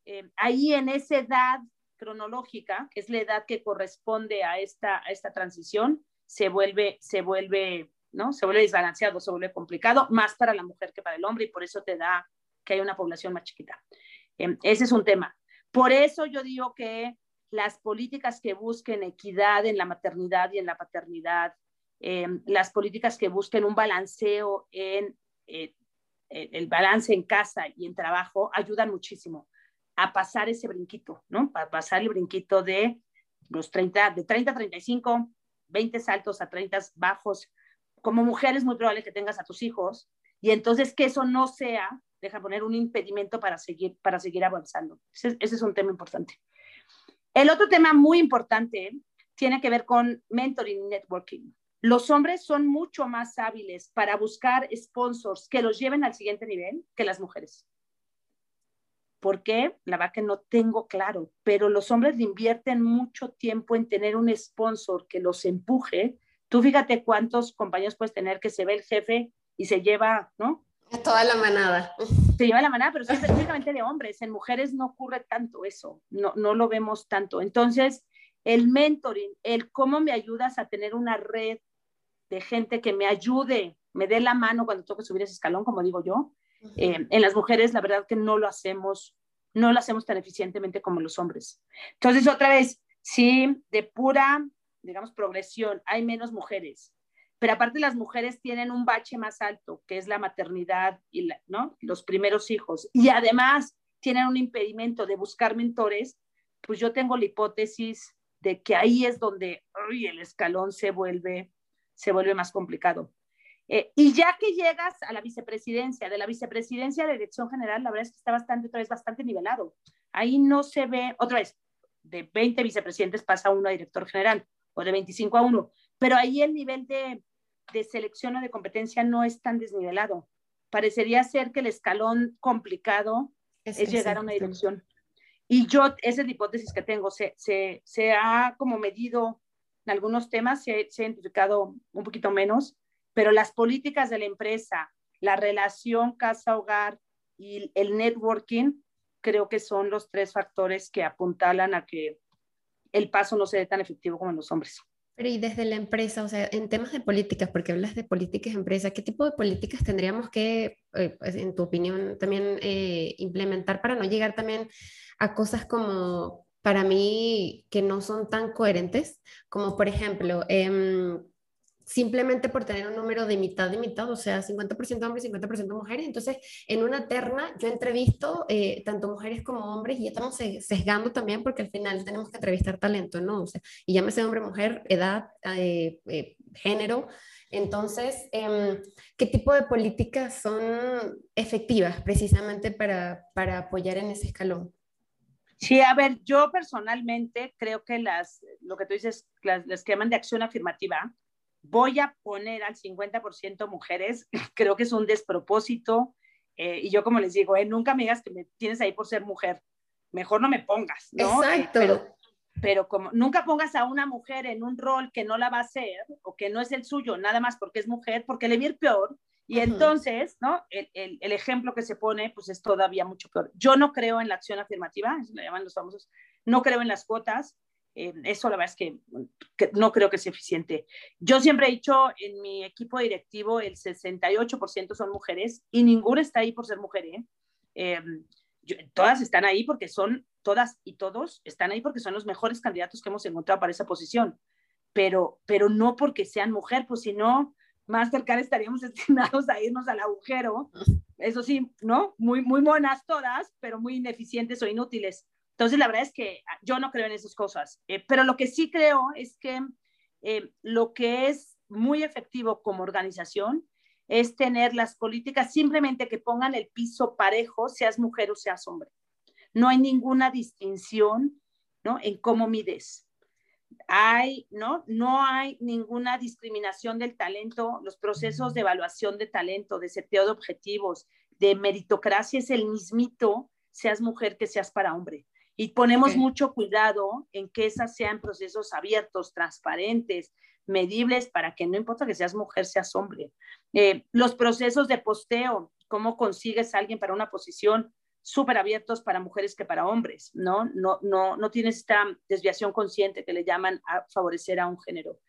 eh, ahí en esa edad cronológica, que es la edad que corresponde a esta, a esta transición, se vuelve, se vuelve, ¿no? Se vuelve desbalanceado, se vuelve complicado, más para la mujer que para el hombre, y por eso te da que hay una población más chiquita. Em, ese es un tema. Por eso yo digo que las políticas que busquen equidad en la maternidad y en la paternidad, em, las políticas que busquen un balanceo en eh, el balance en casa y en trabajo, ayudan muchísimo a pasar ese brinquito, ¿no? A pasar el brinquito de los 30, de 30 a 35, 20 saltos a 30 bajos. Como mujer es muy probable que tengas a tus hijos y entonces que eso no sea deja poner un impedimento para seguir, para seguir avanzando. Ese, es un tema importante. El otro tema muy importante tiene que ver con mentoring y networking. Los hombres son mucho más hábiles para buscar sponsors que los lleven al siguiente nivel que las mujeres. ¿Por qué? La verdad que no tengo claro, pero los hombres invierten mucho tiempo en tener un sponsor que los empuje. Tú fíjate cuántos compañeros puedes tener que se ve el jefe y se lleva, ¿no? Toda la manada. Se lleva la manada, pero es específicamente de hombres. En mujeres no ocurre tanto eso, no, no lo vemos tanto. Entonces, el mentoring, el cómo me ayudas a tener una red de gente que me ayude, me dé la mano cuando tengo que subir ese escalón, como digo yo. Eh, en las mujeres, la verdad que no lo hacemos, no lo hacemos tan eficientemente como los hombres. Entonces, otra vez, sí, de pura, digamos, progresión, hay menos mujeres pero aparte las mujeres tienen un bache más alto, que es la maternidad y ¿no? los primeros hijos, y además tienen un impedimento de buscar mentores, pues yo tengo la hipótesis de que ahí es donde el escalón se vuelve, se vuelve más complicado. Eh, y ya que llegas a la vicepresidencia, de la vicepresidencia de la dirección general, la verdad es que está bastante, otra vez, bastante nivelado. Ahí no se ve, otra vez, de 20 vicepresidentes pasa uno a director general, o de 25 a uno, pero ahí el nivel de, de selección o de competencia no es tan desnivelado. Parecería ser que el escalón complicado es, llegar a una dirección. Y yo, esa es la hipótesis que tengo, se, se, se ha como medido en algunos temas, se, se ha identificado un poquito menos, pero las políticas de la empresa, la relación casa-hogar y el networking, creo que son los tres factores que apuntalan a que el paso no sea tan efectivo como en los hombres. Pero y desde la empresa, o sea, en temas de políticas, porque hablas de políticas empresa, ¿qué tipo de políticas tendríamos que, eh, pues, en tu opinión, también eh, implementar para no llegar también a cosas como, para mí, que no son tan coherentes? Como, por ejemplo, eh, simplemente por tener un número de mitad de mitad, o sea, 50% hombres y 50% mujeres. Entonces, en una terna yo entrevisto eh, tanto mujeres como hombres y ya estamos sesgando también porque al final tenemos que entrevistar talento, ¿no? O sea, y llámese hombre, mujer, edad, eh, eh, género. Entonces, em, ¿qué tipo de políticas son efectivas precisamente para, para apoyar en ese escalón? Sí, a ver, yo personalmente creo que las, lo que tú dices, las, las que llaman de acción afirmativa, voy a poner al 50% mujeres, creo que es un despropósito. Eh, y yo como les digo, eh, nunca me digas que me tienes ahí por ser mujer, mejor no me pongas, ¿no? Eh, Exacto. pero, como nunca pongas a una mujer en un rol que no la va a hacer o que no es el suyo, nada más porque es mujer, porque le viene peor. Y entonces, ¿no? El, el, el, ejemplo que se pone, pues es todavía mucho peor. Yo no creo en la acción afirmativa, eso le llaman los famosos, no creo en las cuotas, Eh, eso la verdad es que, no creo que sea eficiente. Yo siempre he dicho, en mi equipo directivo el 68% son mujeres y ninguna está ahí por ser mujer. ¿eh? Em, todas están ahí porque son, todas y todos están ahí porque son los mejores candidatos que hemos encontrado para esa posición, pero, pero no porque sean mujer, pues si no, más cerca estaríamos destinados a irnos al agujero. Eso sí, ¿no? Muy, muy monas todas, pero muy ineficientes o inútiles. Entonces, la verdad es que yo no creo en esas cosas, eh, pero lo que sí creo es que eh, lo que es muy efectivo como organización es tener las políticas simplemente que pongan el piso parejo, seas mujer o seas hombre. No hay ninguna distinción, ¿no? En cómo mides. Hay, ¿no? No hay ninguna discriminación del talento. Los procesos de evaluación de talento, de seteo de objetivos, de meritocracia es el mismito, seas mujer que seas para hombre. Y ponemos mucho cuidado en que esas sean procesos abiertos, transparentes, medibles, para que no importa que seas mujer, seas hombre. Eh, los procesos de posteo, cómo consigues a alguien para una posición súper abiertos para mujeres que para hombres, ¿no? No, no, no tienes esta desviación consciente que le llaman a favorecer a un género.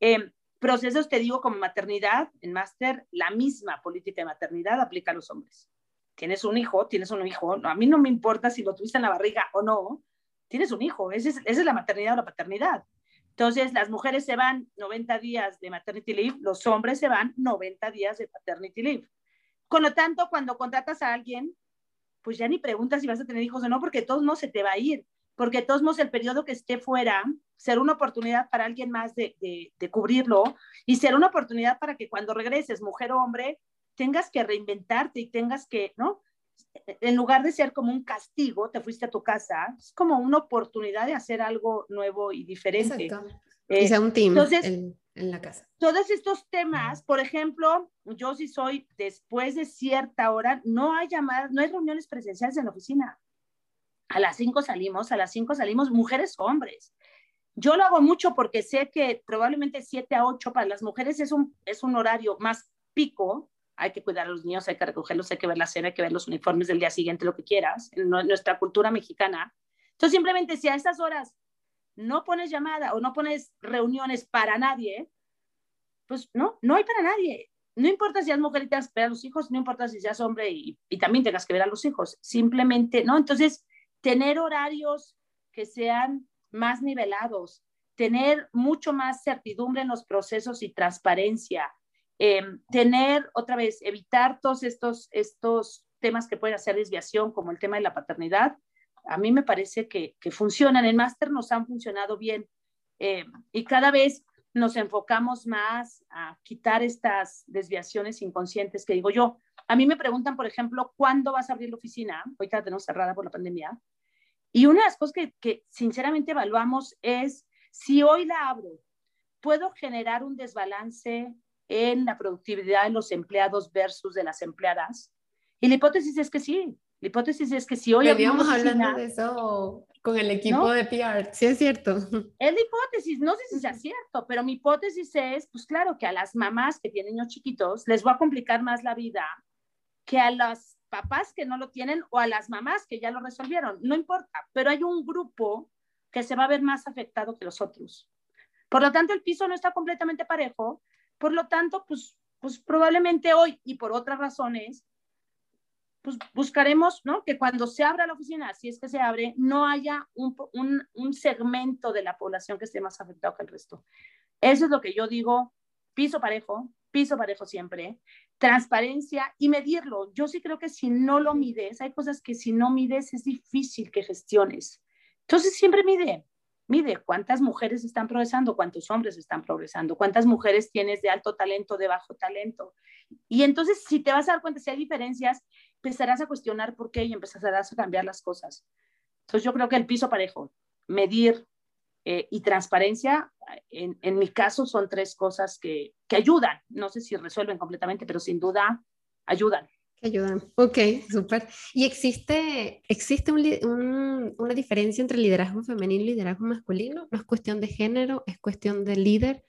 Eh, procesos, te digo, como maternidad, en máster, la misma política de maternidad aplica a los hombres tienes un hijo, tienes un hijo, a mí no me importa si lo tuviste en la barriga o no, tienes un hijo, esa es, la maternidad o la paternidad. Entonces, las mujeres se van 90 días de maternity leave, los hombres se van 90 días de paternity leave. Con lo tanto, cuando contratas a alguien, pues ya ni preguntas si vas a tener hijos o no, porque todos no se te va a ir, porque todos modos el periodo que esté fuera será una oportunidad para alguien más de, de, de cubrirlo y será una oportunidad para que cuando regreses, mujer o hombre, tengas que reinventarte y tengas que, ¿no? En lugar de ser como un castigo, te fuiste a tu casa, es como una oportunidad de hacer algo nuevo y diferente. Exacto. Eh, sea un team entonces, en, la casa. Todos estos temas, por ejemplo, yo sí soy, después de cierta hora, no hay llamadas, no hay reuniones presenciales en la oficina. A las cinco salimos, a las cinco salimos mujeres hombres. Yo lo hago mucho porque sé que probablemente siete a ocho para las mujeres es un, es un horario más pico, hay que cuidar a los niños, hay que recogerlos, hay que ver la cena, hay que ver los uniformes del día siguiente, lo que quieras, en nuestra cultura mexicana. Entonces, simplemente si a esas horas no pones llamada o no pones reuniones para nadie, pues no, no hay para nadie. No importa si eres mujer y tengas que ver a los hijos, no importa si seas hombre y, y también tengas que ver a los hijos, simplemente, ¿no? Entonces, tener horarios que sean más nivelados, tener mucho más certidumbre en los procesos y transparencia, eh, tener, otra vez, evitar todos estos, estos temas que pueden hacer desviación, como el tema de la paternidad, a mí me parece que, que funcionan. En máster nos han funcionado bien eh, y cada vez nos enfocamos más a quitar estas desviaciones inconscientes que digo yo. A mí me preguntan, por ejemplo, ¿cuándo vas a abrir la oficina? Hoy la tenemos cerrada por la pandemia. Y una de las cosas que, que sinceramente evaluamos es si hoy la abro, ¿puedo generar un desbalance en la productividad de los empleados versus de las empleadas? Y la hipótesis es que sí. La hipótesis es que si hoy... Veníamos hablando de eso con el equipo de PR. Sí, es cierto. Es la hipótesis. No sé si sea cierto, pero mi hipótesis es, pues claro, que a las mamás que tienen niños chiquitos les va a complicar más la vida que a los papás que no lo tienen o a las mamás que ya lo resolvieron. No importa, pero hay un grupo que se va a ver más afectado que los otros. Por lo tanto, el piso no está completamente parejo por lo tanto, pues, pues probablemente hoy y por otras razones, pues buscaremos, ¿no? Que cuando se abra la oficina, si es que se abre, no haya un, un, un segmento de la población que esté más afectado que el resto. Eso es lo que yo digo, piso parejo, piso parejo siempre, transparencia y medirlo. Yo sí creo que si no lo mides, hay cosas que si no mides es difícil que gestiones. Entonces siempre mide, mide cuántas mujeres están progresando, cuántos hombres están progresando, cuántas mujeres tienes de alto talento, de bajo talento. Y entonces, si te vas a dar cuenta si hay diferencias, empezarás a cuestionar por qué y empezarás a cambiar las cosas. Entonces, yo creo que el piso parejo, medir eh, y transparencia, en, en, mi caso, son tres cosas que, que ayudan. No sé si resuelven completamente, pero sin duda ayudan. Que ayudan. Ok, súper. ¿Y existe, existe un, una diferencia entre liderazgo femenino y liderazgo masculino? ¿No es cuestión de género? ¿Es cuestión de líder?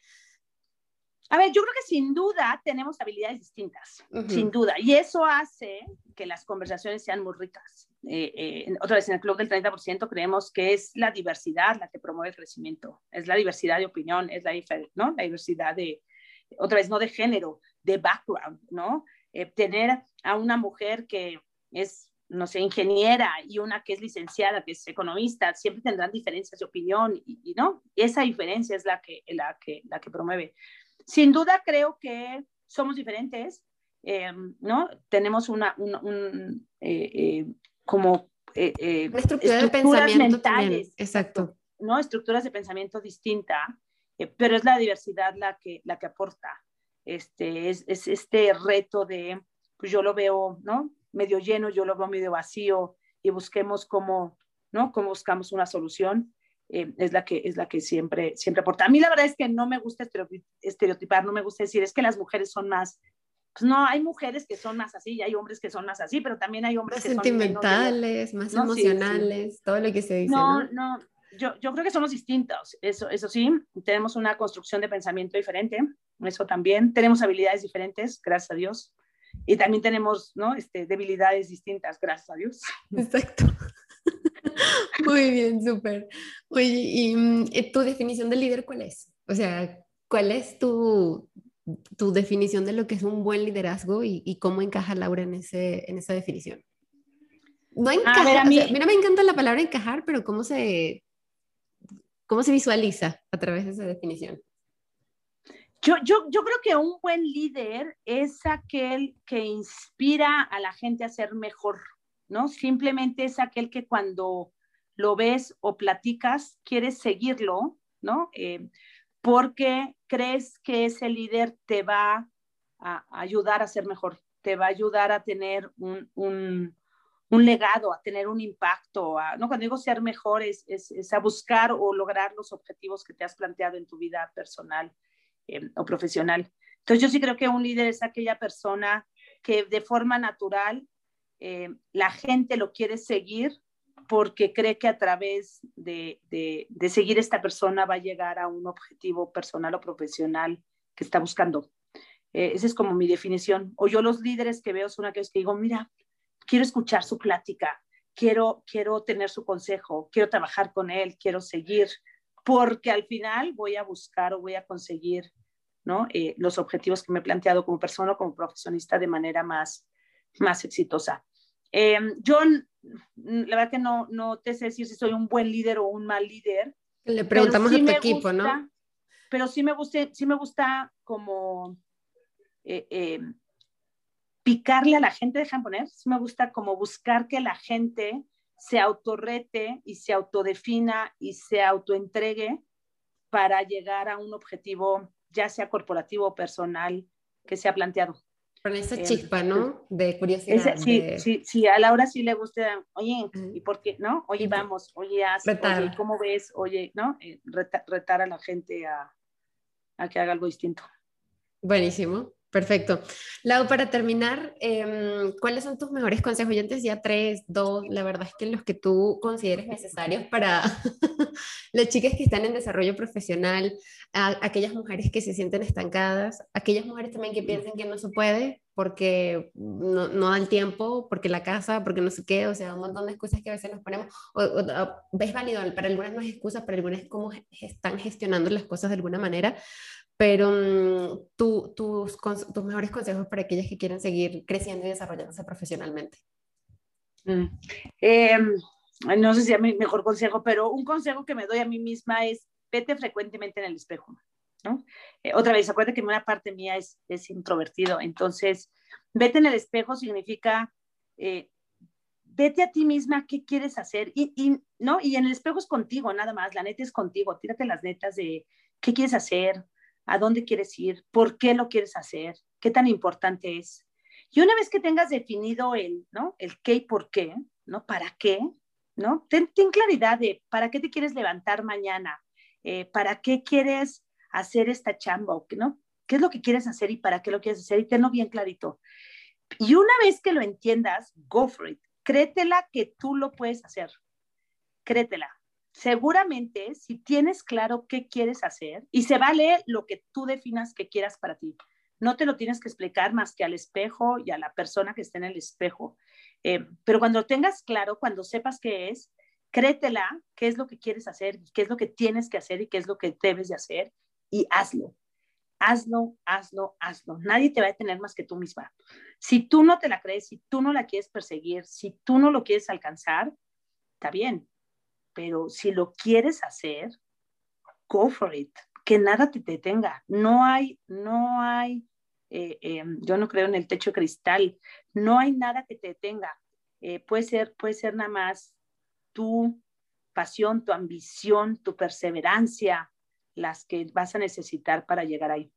A ver, yo creo que sin duda tenemos habilidades distintas, sin duda. Y eso hace que las conversaciones sean muy ricas. eh, eh, otra vez en el club del 30% creemos que es la diversidad la que promueve el crecimiento, es la diversidad de opinión, es la, ¿no? la diversidad de, otra vez, no de género, de background, ¿no? Eh, tener a una mujer que es, no sé, ingeniera y una que es licenciada, que es economista, siempre tendrán diferencias de opinión y, ¿no? Esa diferencia es la que, la, que, la que promueve. Sin duda creo que somos diferentes, ¿no? Tenemos una, un, como eh, eh, estructura de pensamiento mentales, exacto. ¿no? Estructuras de pensamiento distinta, eh, pero es la diversidad la que, la que aporta. Este, es, es, este reto de, pues yo lo veo, ¿no? Medio lleno, yo lo veo medio vacío y busquemos cómo, ¿no? Cómo buscamos una solución. es la que es la que siempre siempre aporta. A mí la verdad es que no me gusta estereotipar, no me gusta decir es que las mujeres son más pues no, hay mujeres que son más así y hay hombres que son más así, pero también hay hombres que sentimentales, son más emocionales, todo lo que se dice. No, no, Yo, yo, creo que somos distintos, eso, eso sí, tenemos una construcción de pensamiento diferente, eso también, tenemos habilidades diferentes, gracias a Dios, y también tenemos, ¿no? Este, debilidades distintas, gracias a Dios. Exacto. Muy bien, súper. Oye, ¿y mm, tu definición de líder cuál es? O sea, ¿cuál es tu, tu definición de lo que es un buen liderazgo y, cómo encaja Laura en, ese, en esa definición. No encaja, a mí, no me encanta la palabra encajar, pero cómo se, cómo se visualiza a través de esa definición. Yo, yo, yo creo que un buen líder es aquel que inspira a la gente a ser mejor, ¿no? Simplemente es aquel que cuando lo ves o platicas, quieres seguirlo, ¿no? Eh, porque crees que ese líder te va a ayudar a ser mejor, te va a ayudar a tener un, un, legado, a tener un impacto. ¿no? Cuando digo ser mejor es, es, a buscar o lograr los objetivos que te has planteado en tu vida personal eh, o profesional. Entonces yo sí creo que un líder es aquella persona que de forma natural eh, la gente lo quiere seguir porque cree que a través de, de, seguir esta persona va a llegar a un objetivo personal o profesional que está buscando. Eh, esa es como mi definición. O yo los líderes que veo son aquellos que digo, mira, quiero escuchar su plática, quiero, quiero tener su consejo, quiero trabajar con él, quiero seguir, porque al final voy a buscar o voy a conseguir ¿no? Eh, los objetivos que me he planteado como persona o como profesionista de manera más, más exitosa. Eh, yo, la verdad que no, no te sé decir si soy un buen líder o un mal líder. Le preguntamos a tu equipo, ¿no? Pero sí me gusta, sí me gusta como eh, eh, picarle a la gente, dejan poner, sí me gusta como buscar que la gente se autorrete y se autodefina y se autoentregue para llegar a un objetivo, ya sea corporativo o personal, que se ha planteado. Con esa chispa, ¿no? De curiosidad. sí, sí, sí, a Laura sí le gusta, oye, ¿y por qué? ¿No? Oye, vamos, oye, haz, oye, ¿cómo ves? Oye, ¿no? Eh, retar, a la gente a, a que haga algo distinto. Buenísimo. Perfecto. Lau, para terminar, em, ¿cuáles son tus mejores consejos? Yo antes decía tres, dos, la verdad es que los que tú consideres necesarios para las chicas que están en desarrollo profesional, aquellas mujeres que se sienten estancadas, aquellas mujeres también que piensan que no se puede porque no, no da el tiempo, porque la casa, porque no sé qué, o sea, un montón de excusas que a veces nos ponemos. O, ves válido, para algunas no es excusa, para algunas es cómo están gestionando las cosas de alguna manera, pero mm, tus, tus mejores consejos para aquellas que quieren seguir creciendo y desarrollándose profesionalmente. Mm. Em, no sé si es mi mejor consejo, pero un consejo que me doy a mí misma es vete frecuentemente en el espejo. ¿no? Eh, otra vez, acuérdate que una parte mía es, es introvertido, entonces vete en el espejo significa eh, vete a ti misma qué quieres hacer y, y, ¿no? y en el espejo es contigo, nada más, la neta es contigo, tírate las netas de qué quieres hacer, a dónde quieres ir, por qué lo quieres hacer, qué tan importante es. Y una vez que tengas definido el, ¿no? El qué y por qué, ¿no? ¿Para qué? ¿No? Ten, claridad de para qué te quieres levantar mañana, eh, para qué quieres hacer esta chamba, ¿no? ¿Qué es lo que quieres hacer y para qué lo quieres hacer? Y tenlo bien clarito. Y una vez que lo entiendas, go for it. Créetela que tú lo puedes hacer. Créetela seguramente si tienes claro qué quieres hacer y se vale lo que tú definas que quieras para ti. No te lo tienes que explicar más que al espejo y a la persona que está en el espejo. Eh, pero cuando tengas claro, cuando sepas qué es, créetela, qué es lo que quieres hacer, qué es lo que tienes que hacer y qué es lo que debes de hacer y hazlo. Hazlo, hazlo, hazlo. Nadie te va a detener más que tú misma. Si tú no te la crees, si tú no la quieres perseguir, si tú no lo quieres alcanzar, está bien. Pero si lo quieres hacer, go for it. Que nada te detenga. No hay, no hay, eh, eh, yo no creo en el techo cristal. No hay nada que te detenga. Eh, puede ser, puede ser nada más tu pasión, tu ambición, tu perseverancia, las que vas a necesitar para llegar ahí.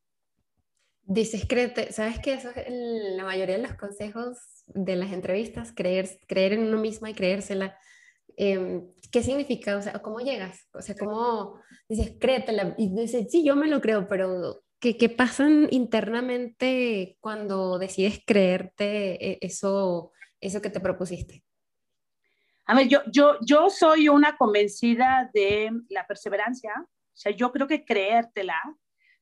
Dices, créete, ¿sabes qué? Eso es la mayoría de los consejos de las entrevistas, creer, creer en uno misma y creérsela. Em, ¿Qué significa? O sea, ¿cómo llegas? O sea, ¿cómo dices, créetela? Y dices, sí, yo me lo creo, pero ¿qué, qué pasan internamente cuando decides creerte e, eso, eso que te propusiste? A ver, yo, yo, yo soy una convencida de la perseverancia. O sea, yo creo que creértela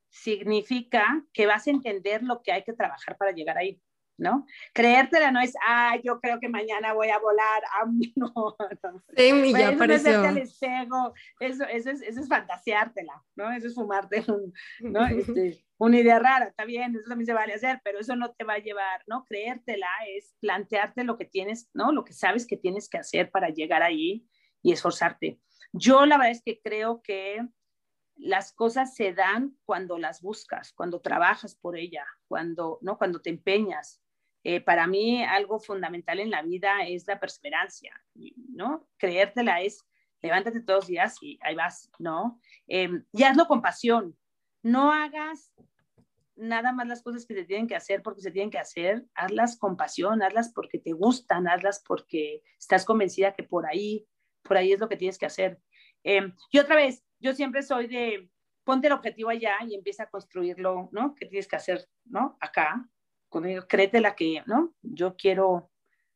significa que vas a entender lo que hay que trabajar para llegar ahí. ¿No? Creértela no es, ah, yo creo que mañana voy a volar, ah, no, no. Sí, ya eso eso, eso, es, eso es fantaseártela, ¿no? Eso es fumarte un, ¿no? Este, una idea rara, está bien, eso también se vale hacer, pero eso no te va a llevar, ¿no? Creértela es plantearte lo que tienes, ¿no? Lo que sabes que tienes que hacer para llegar ahí y esforzarte. Yo la verdad es que creo que las cosas se dan cuando las buscas, cuando trabajas por ella, cuando, ¿no? cuando te empeñas. Eh, para mí algo fundamental en la vida es la perseverancia, ¿no? Creértela es levántate todos los días y ahí vas, ¿no? Em, y hazlo con pasión. No hagas nada más las cosas que se tienen que hacer porque se tienen que hacer, hazlas con pasión, hazlas porque te gustan, hazlas porque estás convencida que por ahí, por ahí es lo que tienes que hacer. Em, y otra vez, yo siempre soy de ponte el objetivo allá y empieza a construirlo, ¿no? ¿Qué tienes que hacer, ¿no? Acá, con créete la que, ¿no? Yo quiero,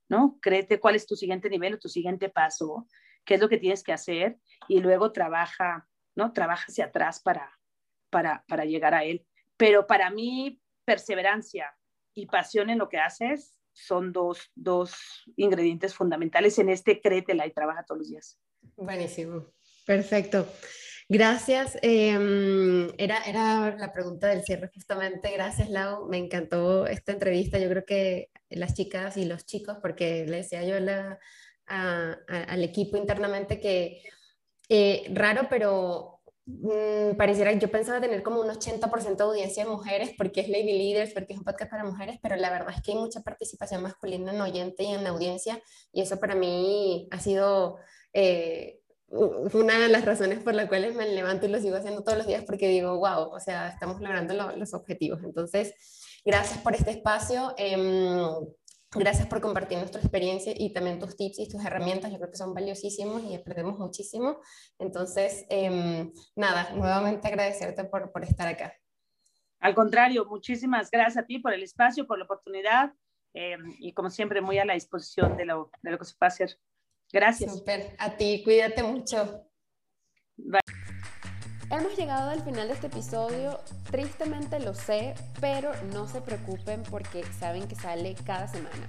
¿no? Créete cuál es tu siguiente nivel o tu siguiente paso, qué es lo que tienes que hacer y luego trabaja, ¿no? Trabaja hacia atrás para, para, para llegar a él. Pero para mí, perseverancia y pasión en lo que haces son dos, dos ingredientes fundamentales en este créetela y trabaja todos los días. Buenísimo, perfecto. Gracias. Em, era, era la pregunta del cierre justamente. Gracias, Lau. Me encantó esta entrevista. Yo creo que las chicas y los chicos, porque le decía yo al equipo internamente que eh, raro, pero mm, pareciera, yo pensaba tener como un 80% de audiencia de mujeres porque es Lady Leaders, porque es un podcast para mujeres, pero la verdad es que hay mucha participación masculina en oyente y en audiencia y eso para mí ha sido... Eh, una de las razones por las cuales me levanto y lo sigo haciendo todos los días porque digo, wow, o sea, estamos logrando los objetivos. Entonces, gracias por este espacio. Em, gracias por compartir nuestra experiencia y también tus tips y tus herramientas. Yo creo que son valiosísimos y aprendemos muchísimo. Entonces, em, nada, nuevamente agradecerte por, por estar acá. Al contrario, muchísimas gracias a ti por el espacio, por la oportunidad em, y como siempre muy a la disposición de lo, de lo que se pueda hacer. Gracias. Super. A ti, cuídate mucho. Hemos llegado al final de este episodio, tristemente lo sé, pero no se preocupen porque saben que sale cada semana.